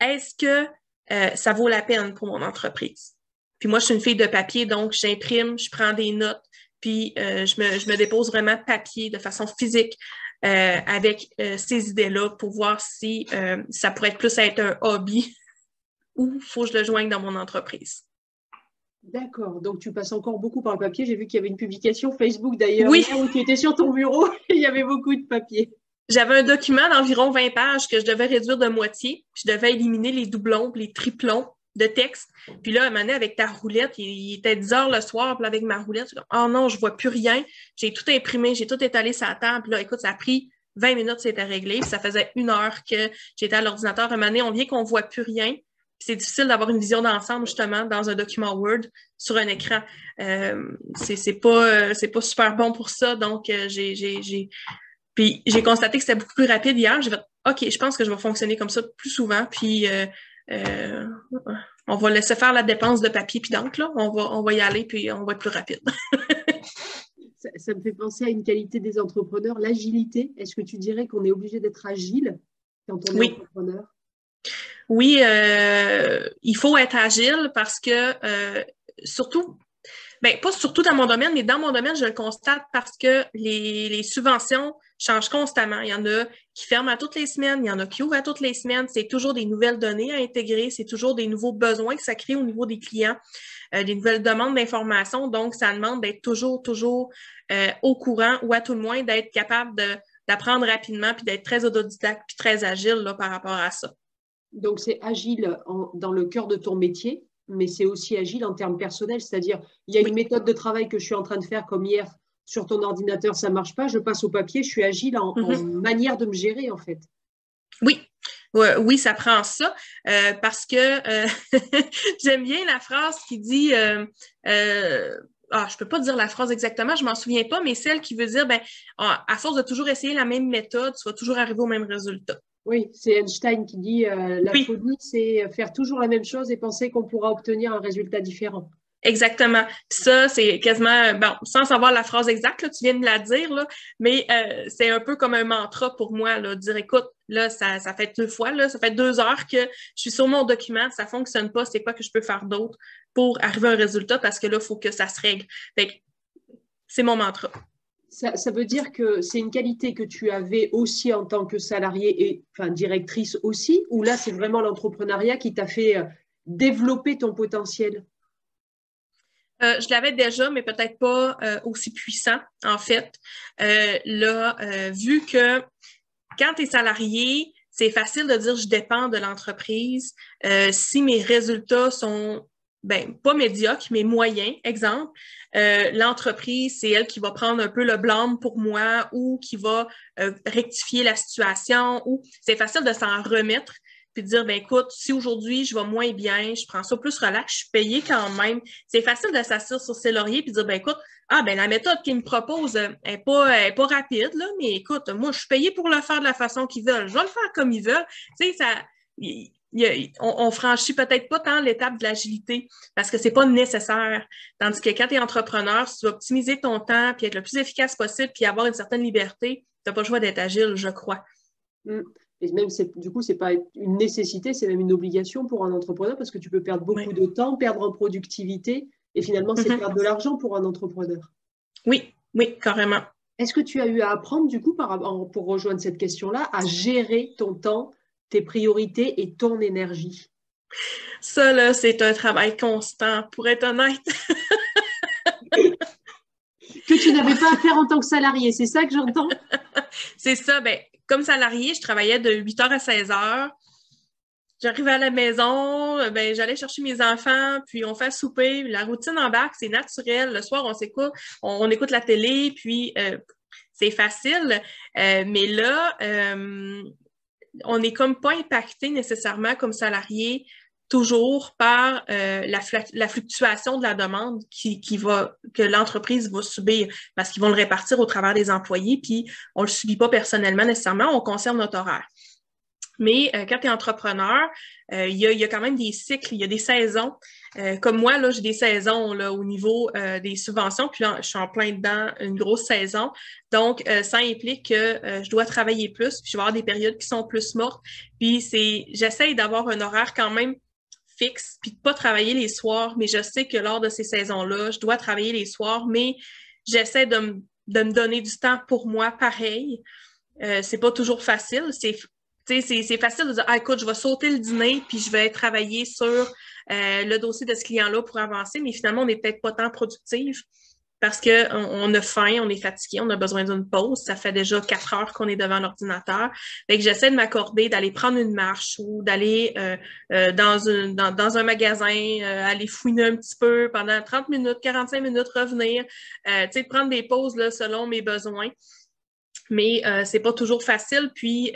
[SPEAKER 2] est-ce que euh, ça vaut la peine pour mon entreprise. Puis moi, je suis une fille de papier, donc j'imprime, je prends des notes, puis euh, je, me, je, me, dépose vraiment papier de façon physique euh, avec ces idées-là pour voir si ça pourrait être plus être un hobby ou il faut que je le joigne dans mon entreprise.
[SPEAKER 1] D'accord, donc tu passes encore beaucoup par le papier. J'ai vu qu'il y avait une publication Facebook d'ailleurs oui. où tu étais sur ton bureau et il y avait beaucoup de papier.
[SPEAKER 2] J'avais un document d'environ 20 pages que je devais réduire de moitié. Je devais éliminer les doublons, les triplons de texte. Puis là, à un moment avec ta roulette, il, était 10 heures le soir, puis avec ma roulette, je oh non, je vois plus rien. J'ai tout imprimé, j'ai tout étalé sur la table. Puis là, écoute, ça a pris 20 minutes, c'était réglé. Puis ça faisait une heure que j'étais à l'ordinateur. À un moment on vient qu'on voit plus rien. C'est difficile d'avoir une vision d'ensemble, justement, dans un document Word sur un écran. Euh, c'est pas, pas super bon pour ça. Donc, euh, j'ai puis j'ai constaté que c'était beaucoup plus rapide hier. J'ai fait OK, je pense que je vais fonctionner comme ça plus souvent. Puis euh, euh, on va laisser faire la dépense de papier puis d'encre. On va, on va y aller, puis on va être plus rapide.
[SPEAKER 1] ça, me fait penser à une qualité des entrepreneurs, l'agilité. Est-ce que tu dirais qu'on est obligé d'être agile quand on est oui. entrepreneur?
[SPEAKER 2] Oui, euh, il faut être agile parce que surtout Bien, pas surtout dans mon domaine, mais dans mon domaine, je le constate parce que les, les subventions changent constamment. Il y en a qui ferment à toutes les semaines, il y en a qui ouvrent à toutes les semaines. C'est toujours des nouvelles données à intégrer, c'est toujours des nouveaux besoins que ça crée au niveau des clients, euh, des nouvelles demandes d'informations. Donc, ça demande d'être toujours, toujours euh, au courant ou à tout le moins d'être capable d'apprendre rapidement puis d'être très autodidacte puis très agile là, par rapport à ça.
[SPEAKER 1] Donc, c'est agile dans le cœur de ton métier, mais c'est aussi agile en termes personnels, c'est-à-dire il y a une méthode de travail que je suis en train de faire comme hier sur ton ordinateur, ça marche pas, je passe au papier, je suis agile en, mhm. manière de me gérer en fait.
[SPEAKER 2] Oui, oui, ça prend ça euh, parce que euh, j'aime bien la phrase qui dit euh, ah, je peux pas dire la phrase exactement, je m'en souviens pas, mais celle qui veut dire ben, à force de toujours essayer la même méthode, tu vas toujours arriver au même résultat.
[SPEAKER 1] Oui, c'est Einstein qui dit la folie, c'est faire toujours la même chose et penser qu'on pourra obtenir un résultat différent.
[SPEAKER 2] Exactement. ça, c'est quasiment, bon, sans savoir la phrase exacte, tu viens de la dire, là, mais euh, c'est un peu comme un mantra pour moi, là, dire, écoute, là, ça, ça fait deux fois, là, ça fait deux heures que je suis sur mon document, ça fonctionne pas, c'est quoi que je peux faire d'autre pour arriver à un résultat parce que là, il faut que ça se règle. Fait c'est mon mantra.
[SPEAKER 1] Ça, veut dire que c'est une qualité que tu avais aussi en tant que salarié et enfin directrice aussi, ou là, c'est vraiment l'entrepreneuriat qui t'a fait euh, développer ton potentiel?
[SPEAKER 2] Euh, je l'avais déjà, mais peut-être pas euh, aussi puissant, en fait. Là, vu que quand tu es salarié, c'est facile de dire je dépends de l'entreprise. si mes résultats sont ben, pas médiocres, mais moyens, exemple, l'entreprise, c'est elle qui va prendre un peu le blâme pour moi ou qui va rectifier la situation ou c'est facile de s'en remettre puis de dire, ben écoute, si aujourd'hui je vais moins bien, je prends ça plus relax, je suis payée quand même. C'est facile de s'asseoir sur ses lauriers puis de dire, ben écoute, ah ben la méthode qu'ils me proposent n'est pas, pas rapide, là, mais écoute, moi je suis payée pour le faire de la façon qu'ils veulent. Je vais le faire comme ils veulent. Tu sais, ça. On, on, franchit peut-être pas tant l'étape de l'agilité parce que c'est pas nécessaire. Tandis que quand tu es entrepreneur, si tu veux optimiser ton temps puis être le plus efficace possible puis avoir une certaine liberté, tu n'as pas le choix d'être agile, je crois.
[SPEAKER 1] Mm. Et même, du coup, ce n'est pas une nécessité, c'est même une obligation pour un entrepreneur parce que tu peux perdre beaucoup de temps, perdre en productivité et finalement, c'est mhm. perdre de l'argent pour un entrepreneur.
[SPEAKER 2] Oui, oui, carrément.
[SPEAKER 1] Est-ce que tu as eu à apprendre, du coup, par, pour rejoindre cette question-là, à gérer ton temps, tes priorités et ton énergie?
[SPEAKER 2] Ça, là, c'est un travail constant, pour être honnête.
[SPEAKER 1] que tu n'avais pas à faire en tant que salarié, c'est ça que j'entends?
[SPEAKER 2] c'est ça, ben, comme salarié, je travaillait de 8 h à 16 h. J'arrivais à la maison, ben, j'allais chercher mes enfants, puis on fait souper. La routine en bac, c'est naturel. Le soir, on s'écoute, on, écoute la télé, puis euh, c'est facile. Euh, mais là, euh, on n'est comme pas impacté nécessairement comme salarié toujours par euh, la, fluctuation de la demande qui, va, que l'entreprise va subir parce qu'ils vont le répartir au travers des employés, puis on ne le subit pas personnellement nécessairement, on conserve notre horaire. Mais euh, quand tu es entrepreneur, euh, il y, a, quand même des cycles, il y a des saisons. Comme moi, là, j'ai des saisons là, au niveau des subventions, puis là, je suis en plein dedans, une grosse saison. Donc, ça implique que je dois travailler plus, puis je vais avoir des périodes qui sont plus mortes. Puis c'est, j'essaye d'avoir un horaire quand même fixe, puis de pas travailler les soirs, mais je sais que lors de ces saisons-là, je dois travailler les soirs, mais j'essaie de, me donner du temps pour moi pareil. Euh, c'est pas toujours facile. C'est c'est facile de dire ah, écoute, je vais sauter le dîner puis je vais travailler sur euh, le dossier de ce client-là pour avancer, mais finalement, on n'est peut-être pas tant productif parce qu'on on a faim, on est fatigué, on a besoin d'une pause. Ça fait déjà quatre heures qu'on est devant l'ordinateur. Fait que j'essaie de m'accorder d'aller prendre une marche ou d'aller euh, euh, dans, un, dans, un magasin, euh, aller fouiner un petit peu pendant 30 minutes, 45 minutes, revenir, tu sais, prendre des pauses là, selon mes besoins mais euh, c'est pas toujours facile. Puis,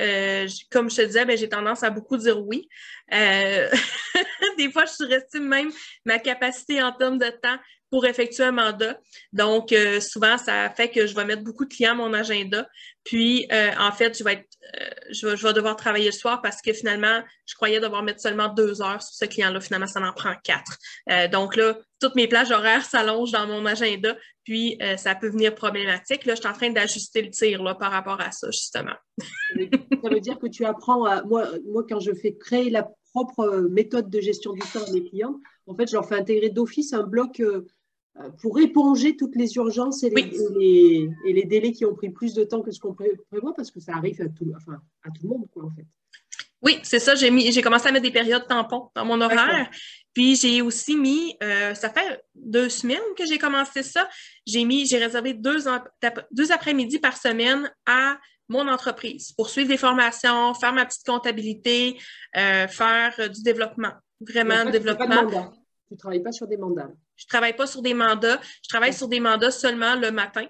[SPEAKER 2] comme je te disais, ben, j'ai tendance à beaucoup dire oui. des fois, je surestime même ma capacité en termes de temps pour effectuer un mandat. Donc, euh, souvent, ça fait que je vais mettre beaucoup de clients à mon agenda. Puis, euh, en fait, je vais, être, euh, je, vais, je vais devoir travailler le soir parce que finalement, je croyais devoir mettre seulement deux heures sur ce client-là. Finalement, ça en prend quatre. donc là, toutes mes plages horaires s'allongent dans mon agenda. Puis, ça peut venir problématique. Là, je suis en train d'ajuster le tir par rapport à ça, justement.
[SPEAKER 1] ça veut dire que tu apprends à... Moi, moi, quand je fais créer la propre méthode de gestion du temps à mes clients, en fait, je leur fais intégrer d'office un bloc pour éponger toutes les urgences et les, et, les, délais qui ont pris plus de temps que ce qu'on prévoit, parce que ça arrive à tout, enfin, à tout le monde, quoi, en fait.
[SPEAKER 2] Oui, c'est ça. J'ai, mis, j'ai commencé à mettre des périodes tampons dans mon horaire. Puis j'ai aussi mis, euh, ça fait deux semaines que j'ai commencé ça. J'ai mis, j'ai réservé deux, deux après-midi par semaine à mon entreprise pour suivre des formations, faire ma petite comptabilité, euh, faire du développement, vraiment développement.
[SPEAKER 1] Tu ne travailles pas sur des mandats.
[SPEAKER 2] Je ne travaille pas sur des mandats. Je travaille sur des mandats seulement le matin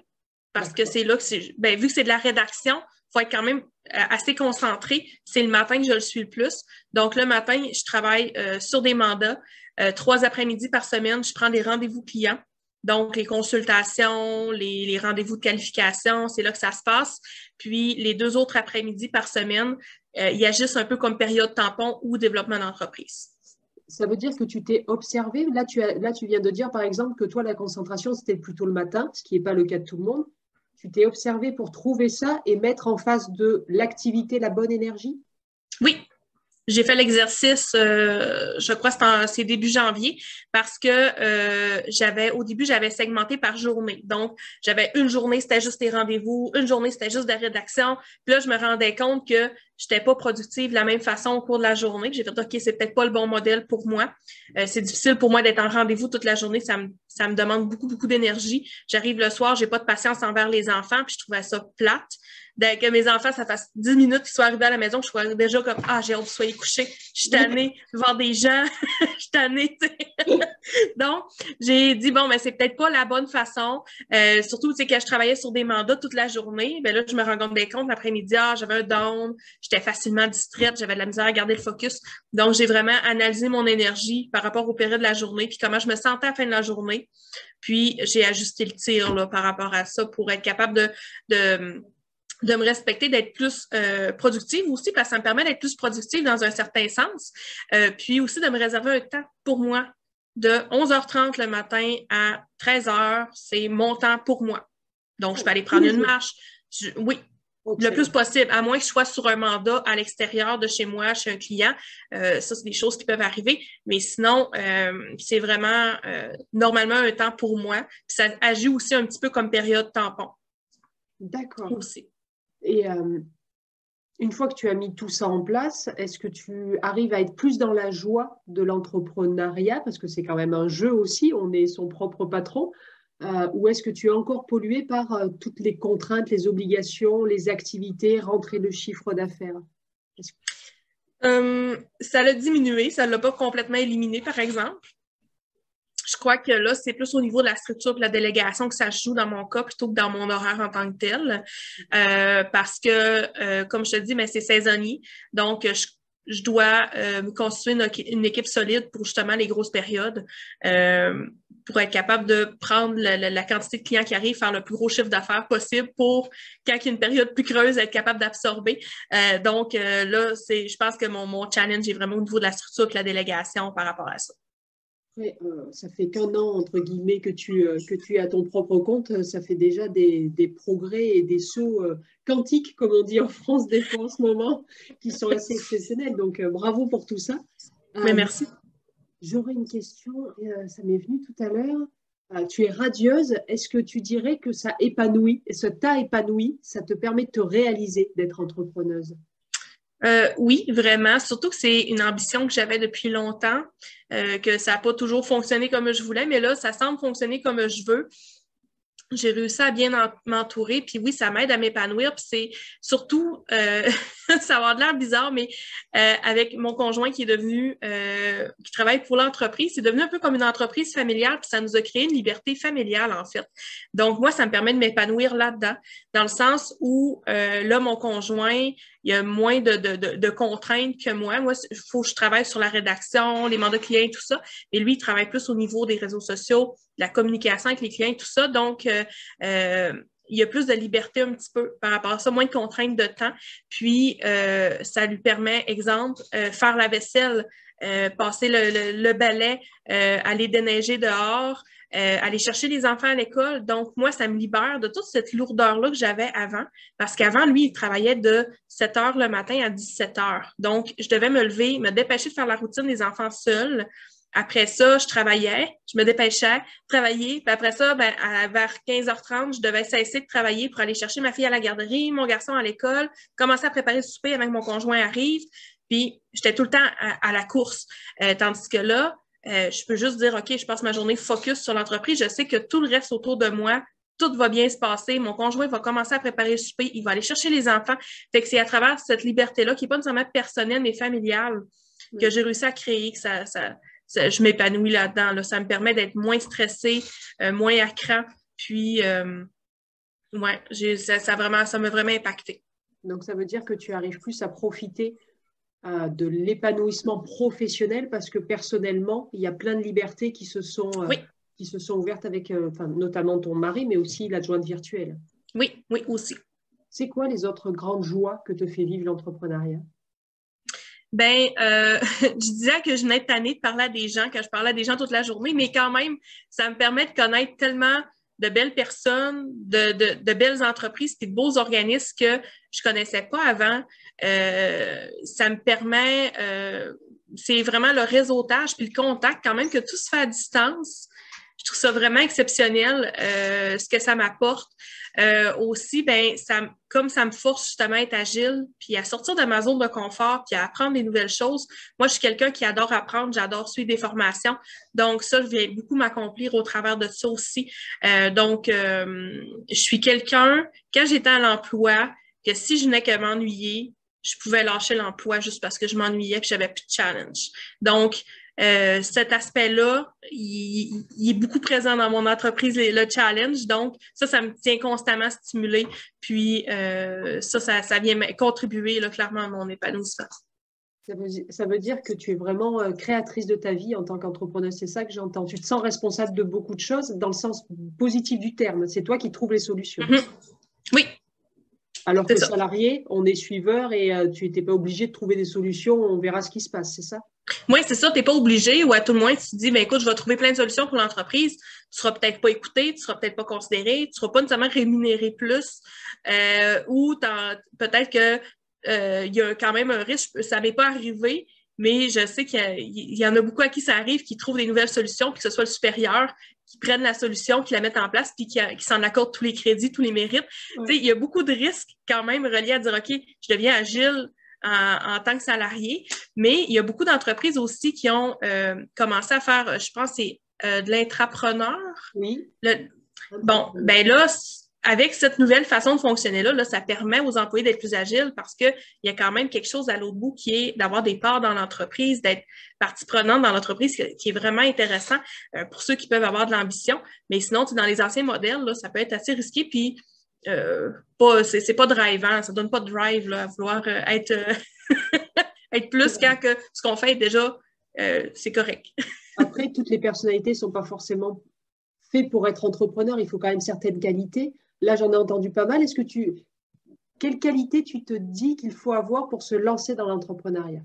[SPEAKER 2] parce que c'est là que c'est. Ben, vu que c'est de la rédaction, il faut être quand même euh, assez concentré. C'est le matin que je le suis le plus. Donc, le matin, je travaille euh, sur des mandats. Euh, trois après-midi par semaine, je prends des rendez-vous clients. Donc, les consultations, les, les rendez-vous de qualification, c'est là que ça se passe. Puis, les deux autres après-midi par semaine, il y a juste un peu comme période tampon ou développement d'entreprise
[SPEAKER 1] ça veut dire que tu t'es observé. Là tu, là, tu viens de dire, par exemple, que toi, la concentration, c'était plutôt le matin, ce qui n'est pas le cas de tout le monde. Tu t'es observé pour trouver ça et mettre en face de l'activité la bonne énergie?
[SPEAKER 2] Oui, j'ai fait l'exercice, euh, je crois que c'est début janvier, parce que euh, j'avais au début, j'avais segmenté par journée. Donc, j'avais une journée, c'était juste des rendez-vous, une journée, c'était juste de la rédaction. Puis là, je me rendais compte que je n'étais pas productive de la même façon au cours de la journée. J'ai fait OK, c'est peut-être pas le bon modèle pour moi. Euh, c'est difficile pour moi d'être en rendez-vous toute la journée. Ça me, ça me demande beaucoup, beaucoup d'énergie. J'arrive le soir, j'ai pas de patience envers les enfants, puis je trouvais ça plate que mes enfants, ça fasse 10 minutes qu'ils soient arrivés à la maison, je suis déjà comme Ah, j'ai hâte que vous soyez couchés. Je suis tannée de voir des gens. je suis tannée, Donc, j'ai dit bon, mais c'est peut-être pas la bonne façon. Euh, surtout, tu sais, quand je travaillais sur des mandats toute la journée, ben là, je me rendais compte l'après-midi, ah, j'avais un down, j'étais facilement distraite, j'avais de la misère à garder le focus. Donc, j'ai vraiment analysé mon énergie par rapport au période de la journée, puis comment je me sentais à la fin de la journée. Puis, j'ai ajusté le tir là, par rapport à ça pour être capable de, de de me respecter, d'être plus euh, productive aussi, parce que ça me permet d'être plus productive dans un certain sens. Euh, puis aussi de me réserver un temps pour moi. De 11h30 le matin à 13h, c'est mon temps pour moi. Donc, je peux aller prendre une marche. oui, le plus possible, à moins que je sois sur un mandat à l'extérieur de chez moi, chez un client. Euh, ça, c'est des choses qui peuvent arriver. Mais sinon, c'est vraiment normalement un temps pour moi. Puis ça agit aussi un petit peu comme période tampon.
[SPEAKER 1] D'accord. Aussi. Et euh, une fois que tu as mis tout ça en place, est-ce que tu arrives à être plus dans la joie de l'entrepreneuriat? Parce que c'est quand même un jeu aussi, on est son propre patron. Euh, ou est-ce que tu es encore pollué par euh, toutes les contraintes, les obligations, les activités, rentrer le chiffre d'affaires?
[SPEAKER 2] Ça l'a diminué, ça ne l'a pas complètement éliminé, par exemple crois que là, c'est plus au niveau de la structure de la délégation que ça se joue dans mon cas plutôt que dans mon horaire en tant que tel. Euh, parce que, euh, comme je te dis, mais c'est saisonnier. Donc, je je dois euh, constituer une, équipe solide pour justement les grosses périodes, pour être capable de prendre la, quantité de clients qui arrivent, faire le plus gros chiffre d'affaires possible pour, quand il y a une période plus creuse, être capable d'absorber. Donc là, c'est, je pense que mon, mon challenge est vraiment au niveau de la structure et de la délégation par rapport à ça.
[SPEAKER 1] Euh, ça fait qu'un an, entre guillemets, que tu, euh, que tu es à ton propre compte. Euh, ça fait déjà des, des progrès et des sauts quantiques, comme on dit en France des fois en ce moment, qui sont assez exceptionnels. Donc, bravo pour tout ça.
[SPEAKER 2] Mais merci.
[SPEAKER 1] J'aurais une question, ça m'est venu tout à l'heure. tu es radieuse. Est-ce que tu dirais que ça épanouit, ça t'a épanoui, ça te permet de te réaliser d'être entrepreneuse?
[SPEAKER 2] Euh, oui, vraiment. Surtout que c'est une ambition que j'avais depuis longtemps, euh, que ça n'a pas toujours fonctionné comme je voulais, mais là, ça semble fonctionner comme je veux j'ai réussi à bien m'entourer. Puis oui, ça m'aide à m'épanouir. Puis c'est surtout, euh, ça va de l'air bizarre, mais avec mon conjoint qui est devenu, qui travaille pour l'entreprise, c'est devenu un peu comme une entreprise familiale. Puis ça nous a créé une liberté familiale, en fait. Donc moi, ça me permet de m'épanouir là-dedans, dans le sens où là, mon conjoint, il y a moins de, de, de, contraintes que moi. Moi, il faut je travaille sur la rédaction, les mandats clients, tout ça. Et lui, il travaille plus au niveau des réseaux sociaux, la communication avec les clients, tout ça. Donc, euh, euh, il y a plus de liberté un petit peu par rapport à ça, moins de contraintes de temps. Puis, euh, ça lui permet, exemple, faire la vaisselle, passer le, le balai, aller déneiger dehors, aller chercher les enfants à l'école. Donc, moi, ça me libère de toute cette lourdeur-là que j'avais avant, parce qu'avant, lui, il travaillait de 7 heures le matin à 17 heures. Donc, je devais me lever, me dépêcher de faire la routine des enfants seuls. Après ça, je travaillais, je me dépêchais, travailler. Puis après ça, ben, vers 15h30, je devais cesser de travailler pour aller chercher ma fille à la garderie, mon garçon à l'école, commencer à préparer le souper avant que mon conjoint arrive. Puis j'étais tout le temps à, la course. Euh, tandis que là, euh, je peux juste dire, OK, je passe ma journée focus sur l'entreprise. Je sais que tout le reste autour de moi, tout va bien se passer. Mon conjoint va commencer à préparer le souper. Il va aller chercher les enfants. Fait que c'est à travers cette liberté-là, qui n'est pas nécessairement personnelle, mais familiale, que j'ai réussi à créer, que ça, ça je m'épanouis là-dedans. Ça me permet d'être moins stressée, euh, moins à cran. Puis, euh, ouais, ça, ça, vraiment, ça m'a vraiment impacté.
[SPEAKER 1] Donc, ça veut dire que tu arrives plus à profiter euh, de l'épanouissement professionnel parce que personnellement, il y a plein de libertés qui se sont, qui se sont ouvertes avec notamment ton mari, mais aussi l'adjointe virtuelle.
[SPEAKER 2] Oui, oui, aussi.
[SPEAKER 1] C'est quoi les autres grandes joies que te fait vivre l'entrepreneuriat?
[SPEAKER 2] Ben, euh, je disais que je n'étais tannée de parler à des gens, que je parlais à des gens toute la journée, mais quand même, ça me permet de connaître tellement de belles personnes, de, de, de belles entreprises, et de beaux organismes que je connaissais pas avant. Euh, ça me permet, euh, c'est vraiment le réseautage puis le contact, quand même que tout se fait à distance. Je trouve ça vraiment exceptionnel, euh, ce que ça m'apporte. Euh, aussi, ben, ça, comme ça me force justement à être agile, puis à sortir de ma zone de confort, puis à apprendre des nouvelles choses. Moi, je suis quelqu'un qui adore apprendre, j'adore suivre des formations. Donc, ça, je viens beaucoup m'accomplir au travers de ça aussi. Euh, donc, euh, je suis quelqu'un, quand j'étais à l'emploi, que si je n'ai que m'ennuyer, je pouvais lâcher l'emploi juste parce que je m'ennuyais que j'avais plus de challenge. Donc, euh, cet aspect-là, il, est beaucoup présent dans mon entreprise, le challenge. Donc, ça, ça me tient constamment stimulé. Puis, euh, ça, ça, vient contribuer là, clairement à mon épanouissement.
[SPEAKER 1] Ça veut, ça veut, dire que tu es vraiment euh, créatrice de ta vie en tant qu'entrepreneur. C'est ça que j'entends. Tu te sens responsable de beaucoup de choses dans le sens positif du terme. C'est toi qui trouves les solutions.
[SPEAKER 2] Mm-hmm. Oui.
[SPEAKER 1] Alors que salarié, on est suiveur et tu n'étais pas obligé de trouver des solutions. On verra ce qui se passe, c'est ça?
[SPEAKER 2] Oui, c'est ça, tu n'es pas obligé, ou à tout le moins, tu te dis, ben écoute, je vais trouver plein de solutions pour l'entreprise. Tu ne seras peut-être pas écouté, tu ne seras peut-être pas considéré, tu ne seras pas nécessairement rémunéré plus, euh, ou peut-être qu'il euh, y a quand même un risque, ça n'est pas arrivé, mais je sais qu'il y, en a beaucoup à qui ça arrive, qui trouvent des nouvelles solutions, que ce soit le supérieur, qui prennent la solution, qui la mettent en place, puis qui, s'en accordent tous les crédits, tous les mérites. Il y a beaucoup de risques quand même reliés à dire, OK, je deviens agile, en, tant que salarié, mais il y a beaucoup d'entreprises aussi qui ont euh, commencé à faire, je pense, c'est euh, de l'intrapreneur.
[SPEAKER 1] Oui.
[SPEAKER 2] bon, ben là, avec cette nouvelle façon de fonctionner là, là ça permet aux employés d'être plus agiles parce qu'il y a quand même quelque chose à l'autre bout qui est d'avoir des parts dans l'entreprise, d'être partie prenante dans l'entreprise, qui est vraiment intéressant euh, pour ceux qui peuvent avoir de l'ambition. Mais sinon, dans les anciens modèles, là, ça peut être assez risqué. Puis euh, pas, c'est, pas drivant, ça donne pas de drive là, à vouloir euh, être, euh, être plus quand que ce qu'on fait déjà, c'est correct.
[SPEAKER 1] Après, toutes les personnalités ne sont pas forcément faites pour être entrepreneur. Il faut quand même certaines qualités. Là, j'en ai entendu pas mal. Est-ce que tu, quelle qualité tu te dis qu'il faut avoir pour se lancer dans l'entrepreneuriat?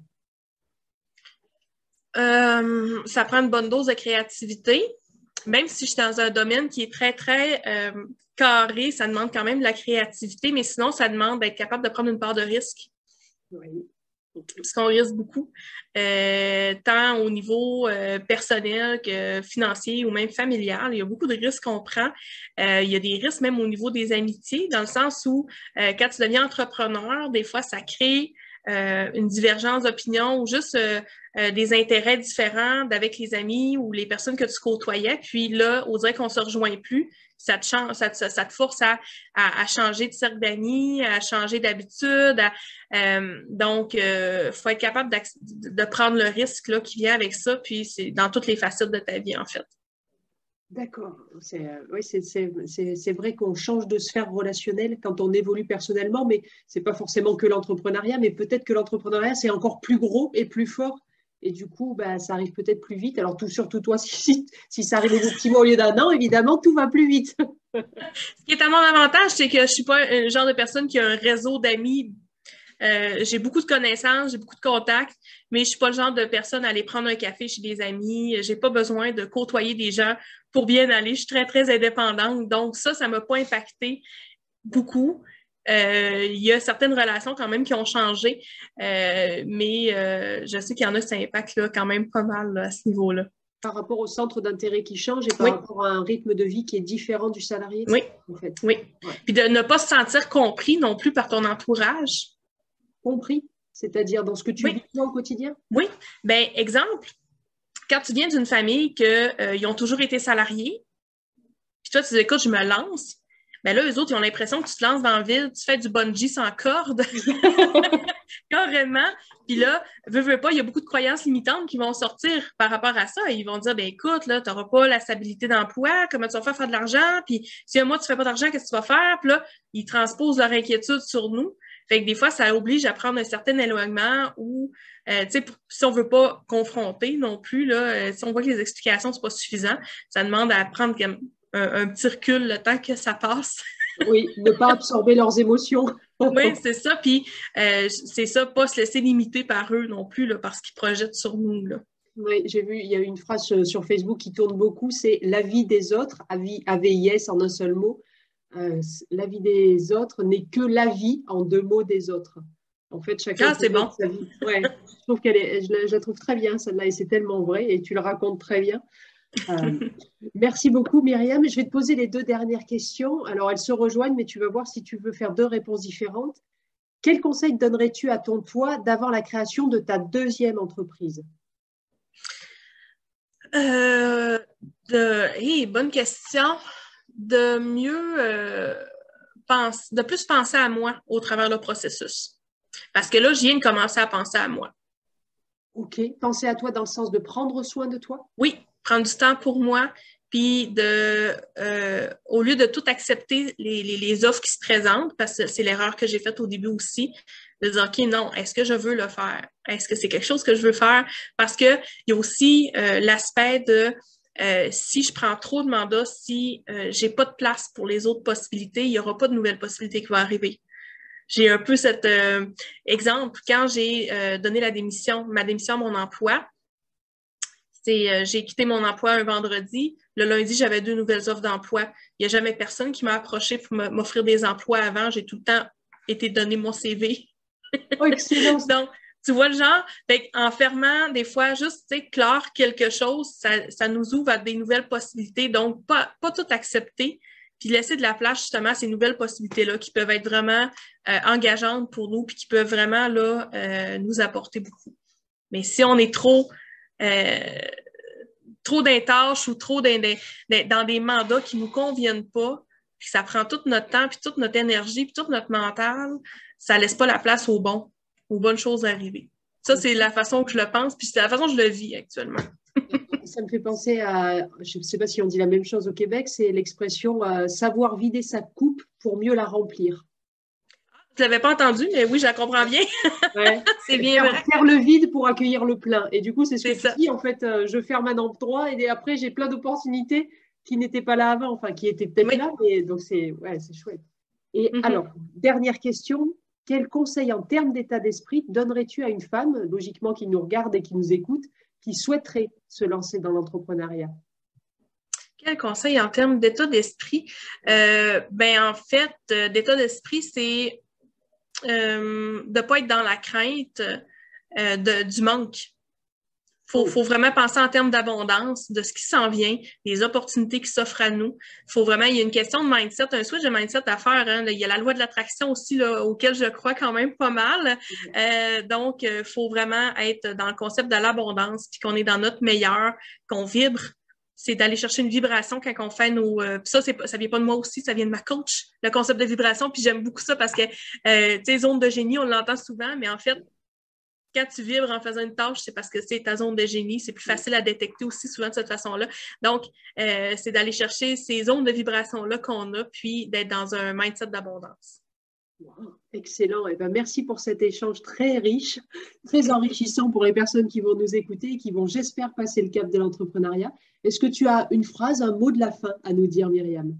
[SPEAKER 2] Euh, Ça prend une bonne dose de créativité. Même si je suis dans un domaine qui est très, très euh, carré, ça demande quand même de la créativité, mais sinon, ça demande d'être capable de prendre une part de risque. Oui. Parce qu'on risque beaucoup, euh, tant au niveau personnel que financier ou même familial. Il y a beaucoup de risques qu'on prend. il y a des risques même au niveau des amitiés, dans le sens où quand tu deviens entrepreneur, des fois, ça crée euh, une divergence d'opinion ou juste euh, euh, des intérêts différents avec les amis ou les personnes que tu côtoyais. Puis là, on dirait qu'on se rejoint plus. Ça te, change, ça te, force à, à, changer de cercle d'amis, à changer d'habitude. donc, il faut être capable de prendre le risque là, qui vient avec ça. Puis c'est dans toutes les facettes de ta vie, en fait.
[SPEAKER 1] D'accord. C'est, euh, c'est, vrai qu'on change de sphère relationnelle quand on évolue personnellement, mais ce n'est pas forcément que l'entrepreneuriat, mais peut-être que l'entrepreneuriat, c'est encore plus gros et plus fort. Et du coup, bah, ça arrive peut-être plus vite. Alors, tout, surtout toi, si, si, ça arrive au petit mois au lieu d'un an, évidemment, tout va plus vite.
[SPEAKER 2] Ce qui est à mon avantage, c'est que je ne suis pas le genre de personne qui a un réseau d'amis euh, j'ai beaucoup de connaissances, j'ai beaucoup de contacts, mais je suis pas le genre de personne à aller prendre un café chez des amis. J'ai pas besoin de côtoyer des gens pour bien aller. Je suis très, très indépendante. Donc, ça, ça m'a pas impacté beaucoup. Euh, il y a certaines relations quand même qui ont changé, euh, mais je sais qu'il y en a qui impact là, quand même pas mal à ce niveau-là.
[SPEAKER 1] Par rapport au centre d'intérêt qui change et par rapport à un rythme de vie qui est différent du salarié?
[SPEAKER 2] Oui. En fait. Oui. Puis de ne pas se sentir compris non plus par ton entourage
[SPEAKER 1] compris, c'est-à-dire dans ce que tu vis au quotidien?
[SPEAKER 2] Oui. Ben, exemple, quand tu viens d'une famille qu'ils euh, ont toujours été salariés, puis toi, tu dis, écoute, je me lance, ben là, eux autres, ils ont l'impression que tu te lances dans la ville, tu fais du bungee sans corde. Carrément. Puis là, veux, veux pas, il y a beaucoup de croyances limitantes qui vont sortir par rapport à ça. Ils vont dire, ben écoute, là, tu n'auras pas la stabilité d'emploi, comment tu vas faire faire de l'argent, puis si un mois tu fais pas d'argent, qu'est-ce que tu vas faire? Puis là, ils transposent leur inquiétude sur nous. Fait que des fois, ça oblige à prendre un certain éloignement ou, euh, tu sais, si on veut pas confronter non plus, là, euh, si on voit que les explications sont pas suffisantes, ça demande à prendre un, petit recul le temps que ça passe.
[SPEAKER 1] oui, ne pas absorber leurs émotions.
[SPEAKER 2] oui, c'est ça. Puis, euh, c'est ça, pas se laisser limiter par eux non plus, là, parce qu'ils projettent sur nous, là.
[SPEAKER 1] Oui, j'ai vu, il y a une phrase sur Facebook qui tourne beaucoup, c'est la vie des autres, AVIS en un seul mot, euh, la vie des autres n'est que la vie en deux mots des autres. En fait, chacun
[SPEAKER 2] ah, c'est bon.
[SPEAKER 1] sa vie. Ouais, je trouve qu'elle est, je la, trouve très bien celle-là et c'est tellement vrai et tu le racontes très bien. Euh, merci beaucoup Myriam. Je vais te poser les deux dernières questions. Alors elles se rejoignent, mais tu vas voir si tu veux faire deux réponses différentes. Quel conseil donnerais-tu à ton toi d'avant la création de ta deuxième entreprise?
[SPEAKER 2] Euh, de... bonne question de mieux euh, penser, de plus penser à moi au travers le processus. Parce que là, je viens de commencer à penser à moi.
[SPEAKER 1] OK. Penser à toi dans le sens de prendre soin de toi?
[SPEAKER 2] Oui, prendre du temps pour moi, puis de, euh, au lieu de tout accepter les, les, offres qui se présentent, parce que c'est l'erreur que j'ai faite au début aussi, de dire, OK, non, est-ce que je veux le faire? Est-ce que c'est quelque chose que je veux faire? Parce qu'il y a aussi euh, l'aspect de euh, si je prends trop de mandats, si euh, j'ai pas de place pour les autres possibilités, il n'y aura pas de nouvelles possibilités qui vont arriver. J'ai un peu cet euh, exemple quand j'ai donné la démission, ma démission à mon emploi. C'est j'ai quitté mon emploi un vendredi. Le lundi, j'avais deux nouvelles offres d'emploi. Il n'y a jamais personne qui m'a approché pour m'offrir des emplois avant. J'ai tout le temps été donné mon CV.
[SPEAKER 1] Oh, excellent.
[SPEAKER 2] Donc, tu vois le genre? en fermant, des fois, juste clore quelque chose, ça, nous ouvre à des nouvelles possibilités. Donc, pas, pas tout accepter, puis laisser de la place justement à ces nouvelles possibilités-là qui peuvent être vraiment euh, engageantes pour nous, puis qui peuvent vraiment là, euh, nous apporter beaucoup. Mais si on est trop, euh, trop d'intâches ou trop dans des mandats qui ne nous conviennent pas, puis ça prend tout notre temps, puis toute notre énergie, puis tout notre mental, ça laisse pas la place au bon aux bonnes choses arriver. Ça, c'est la façon que je le pense, puis c'est la façon que je le vis actuellement.
[SPEAKER 1] Ça me fait penser à, je ne sais pas si on dit la même chose au Québec, c'est l'expression euh, savoir vider sa coupe pour mieux la remplir.
[SPEAKER 2] tu l'avais pas entendu, mais oui, je la comprends bien.
[SPEAKER 1] c'est bien faire, Faire le vide pour accueillir le plein. Et du coup, c'est ce que tu dis, en fait, euh, je ferme un endroit et après, j'ai plein d'opportunités qui n'étaient pas là avant, enfin, qui étaient peut-être là, mais donc c'est ouais, chouette. Et mm-hmm. alors, dernière question, quel conseil en termes d'état d'esprit donnerais-tu à une femme, logiquement qui nous regarde et qui nous écoute, qui souhaiterait se lancer dans l'entrepreneuriat?
[SPEAKER 2] Quel conseil en termes d'état d'esprit? Euh, ben, en fait, euh, d'état d'esprit, c'est euh, de ne pas être dans la crainte du manque. Il faut, vraiment penser en termes d'abondance, de ce qui s'en vient, des opportunités qui s'offrent à nous. Il faut vraiment, il y a une question de mindset, un switch de mindset à faire. Hein. Il y a la loi de l'attraction aussi, là, auquel je crois quand même pas mal. donc, il faut vraiment être dans le concept de l'abondance, puis qu'on est dans notre meilleur, qu'on vibre c'est d'aller chercher une vibration quand on fait nos. Euh, ça, c'est, ça vient pas de moi aussi, ça vient de ma coach, le concept de vibration. Puis j'aime beaucoup ça parce que, euh, tu sais, zone de génie, on l'entend souvent, mais en fait, quand tu vibres en faisant une tâche, c'est parce que c'est ta zone de génie. C'est plus facile à détecter aussi souvent de cette façon-là. Donc, euh, c'est d'aller chercher ces zones de vibration-là qu'on a, puis d'être dans un mindset d'abondance.
[SPEAKER 1] excellent. Et eh ben, merci pour cet échange très riche, très enrichissant pour les personnes qui vont nous écouter et qui vont, j'espère, passer le cap de l'entrepreneuriat. Est-ce que tu as une phrase, un mot de la fin à nous dire, Myriam?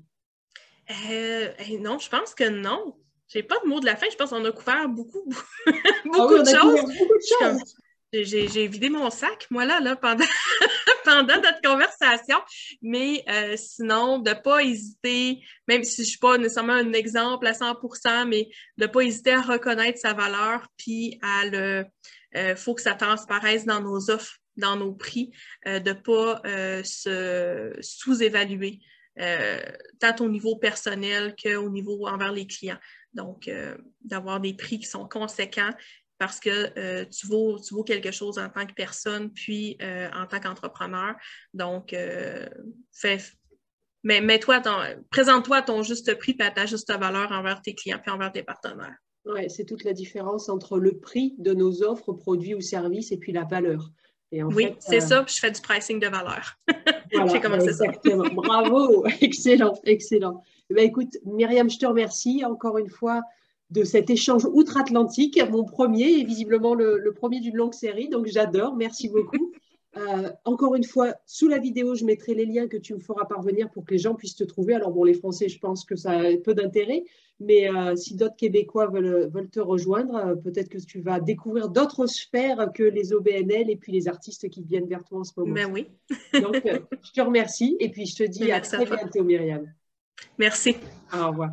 [SPEAKER 2] Euh, eh, Non, je pense que non. J'ai pas de mot de la fin. Je pense qu'on a couvert beaucoup, beaucoup, de choses. J'ai vidé mon sac, moi, là, là pendant, pendant notre conversation. Mais euh, sinon, de ne pas hésiter, même si je ne suis pas nécessairement un exemple à 100% mais de ne pas hésiter à reconnaître sa valeur, puis à le. Il euh, faut que ça transparaisse dans nos offres, dans nos prix, euh, de ne pas se sous-évaluer, tant au niveau personnel qu'au niveau envers les clients. Donc, d'avoir des prix qui sont conséquents parce que euh, tu, vaux, tu quelque chose en tant que personne, puis euh, en tant qu'entrepreneur. Donc, euh, mais mets-toi présente-toi ton juste prix et à ta juste valeur envers tes clients et envers tes partenaires.
[SPEAKER 1] Oui, c'est toute la différence entre le prix de nos offres, produits ou services et puis la valeur.
[SPEAKER 2] oui, c'est ça, je fais du pricing de valeur.
[SPEAKER 1] J'ai commencé exactement. ça. Bravo, excellent, excellent. Eh ben, écoute, Myriam, je te remercie encore une fois de cet échange outre-Atlantique, mon premier et visiblement le, premier d'une longue série. Donc j'adore, merci beaucoup. Euh, encore une fois, sous la vidéo, je mettrai les liens que tu me feras parvenir pour que les gens puissent te trouver. Alors bon, les Français, je pense que ça a peu d'intérêt, mais euh, si d'autres Québécois veulent, te rejoindre, euh, peut-être que tu vas découvrir d'autres sphères que les OBNL et puis les artistes qui viennent vers toi en ce moment.
[SPEAKER 2] Ben oui.
[SPEAKER 1] Donc, je te remercie et puis je te dis à très bientôt, Myriam.
[SPEAKER 2] Merci.
[SPEAKER 1] Au revoir.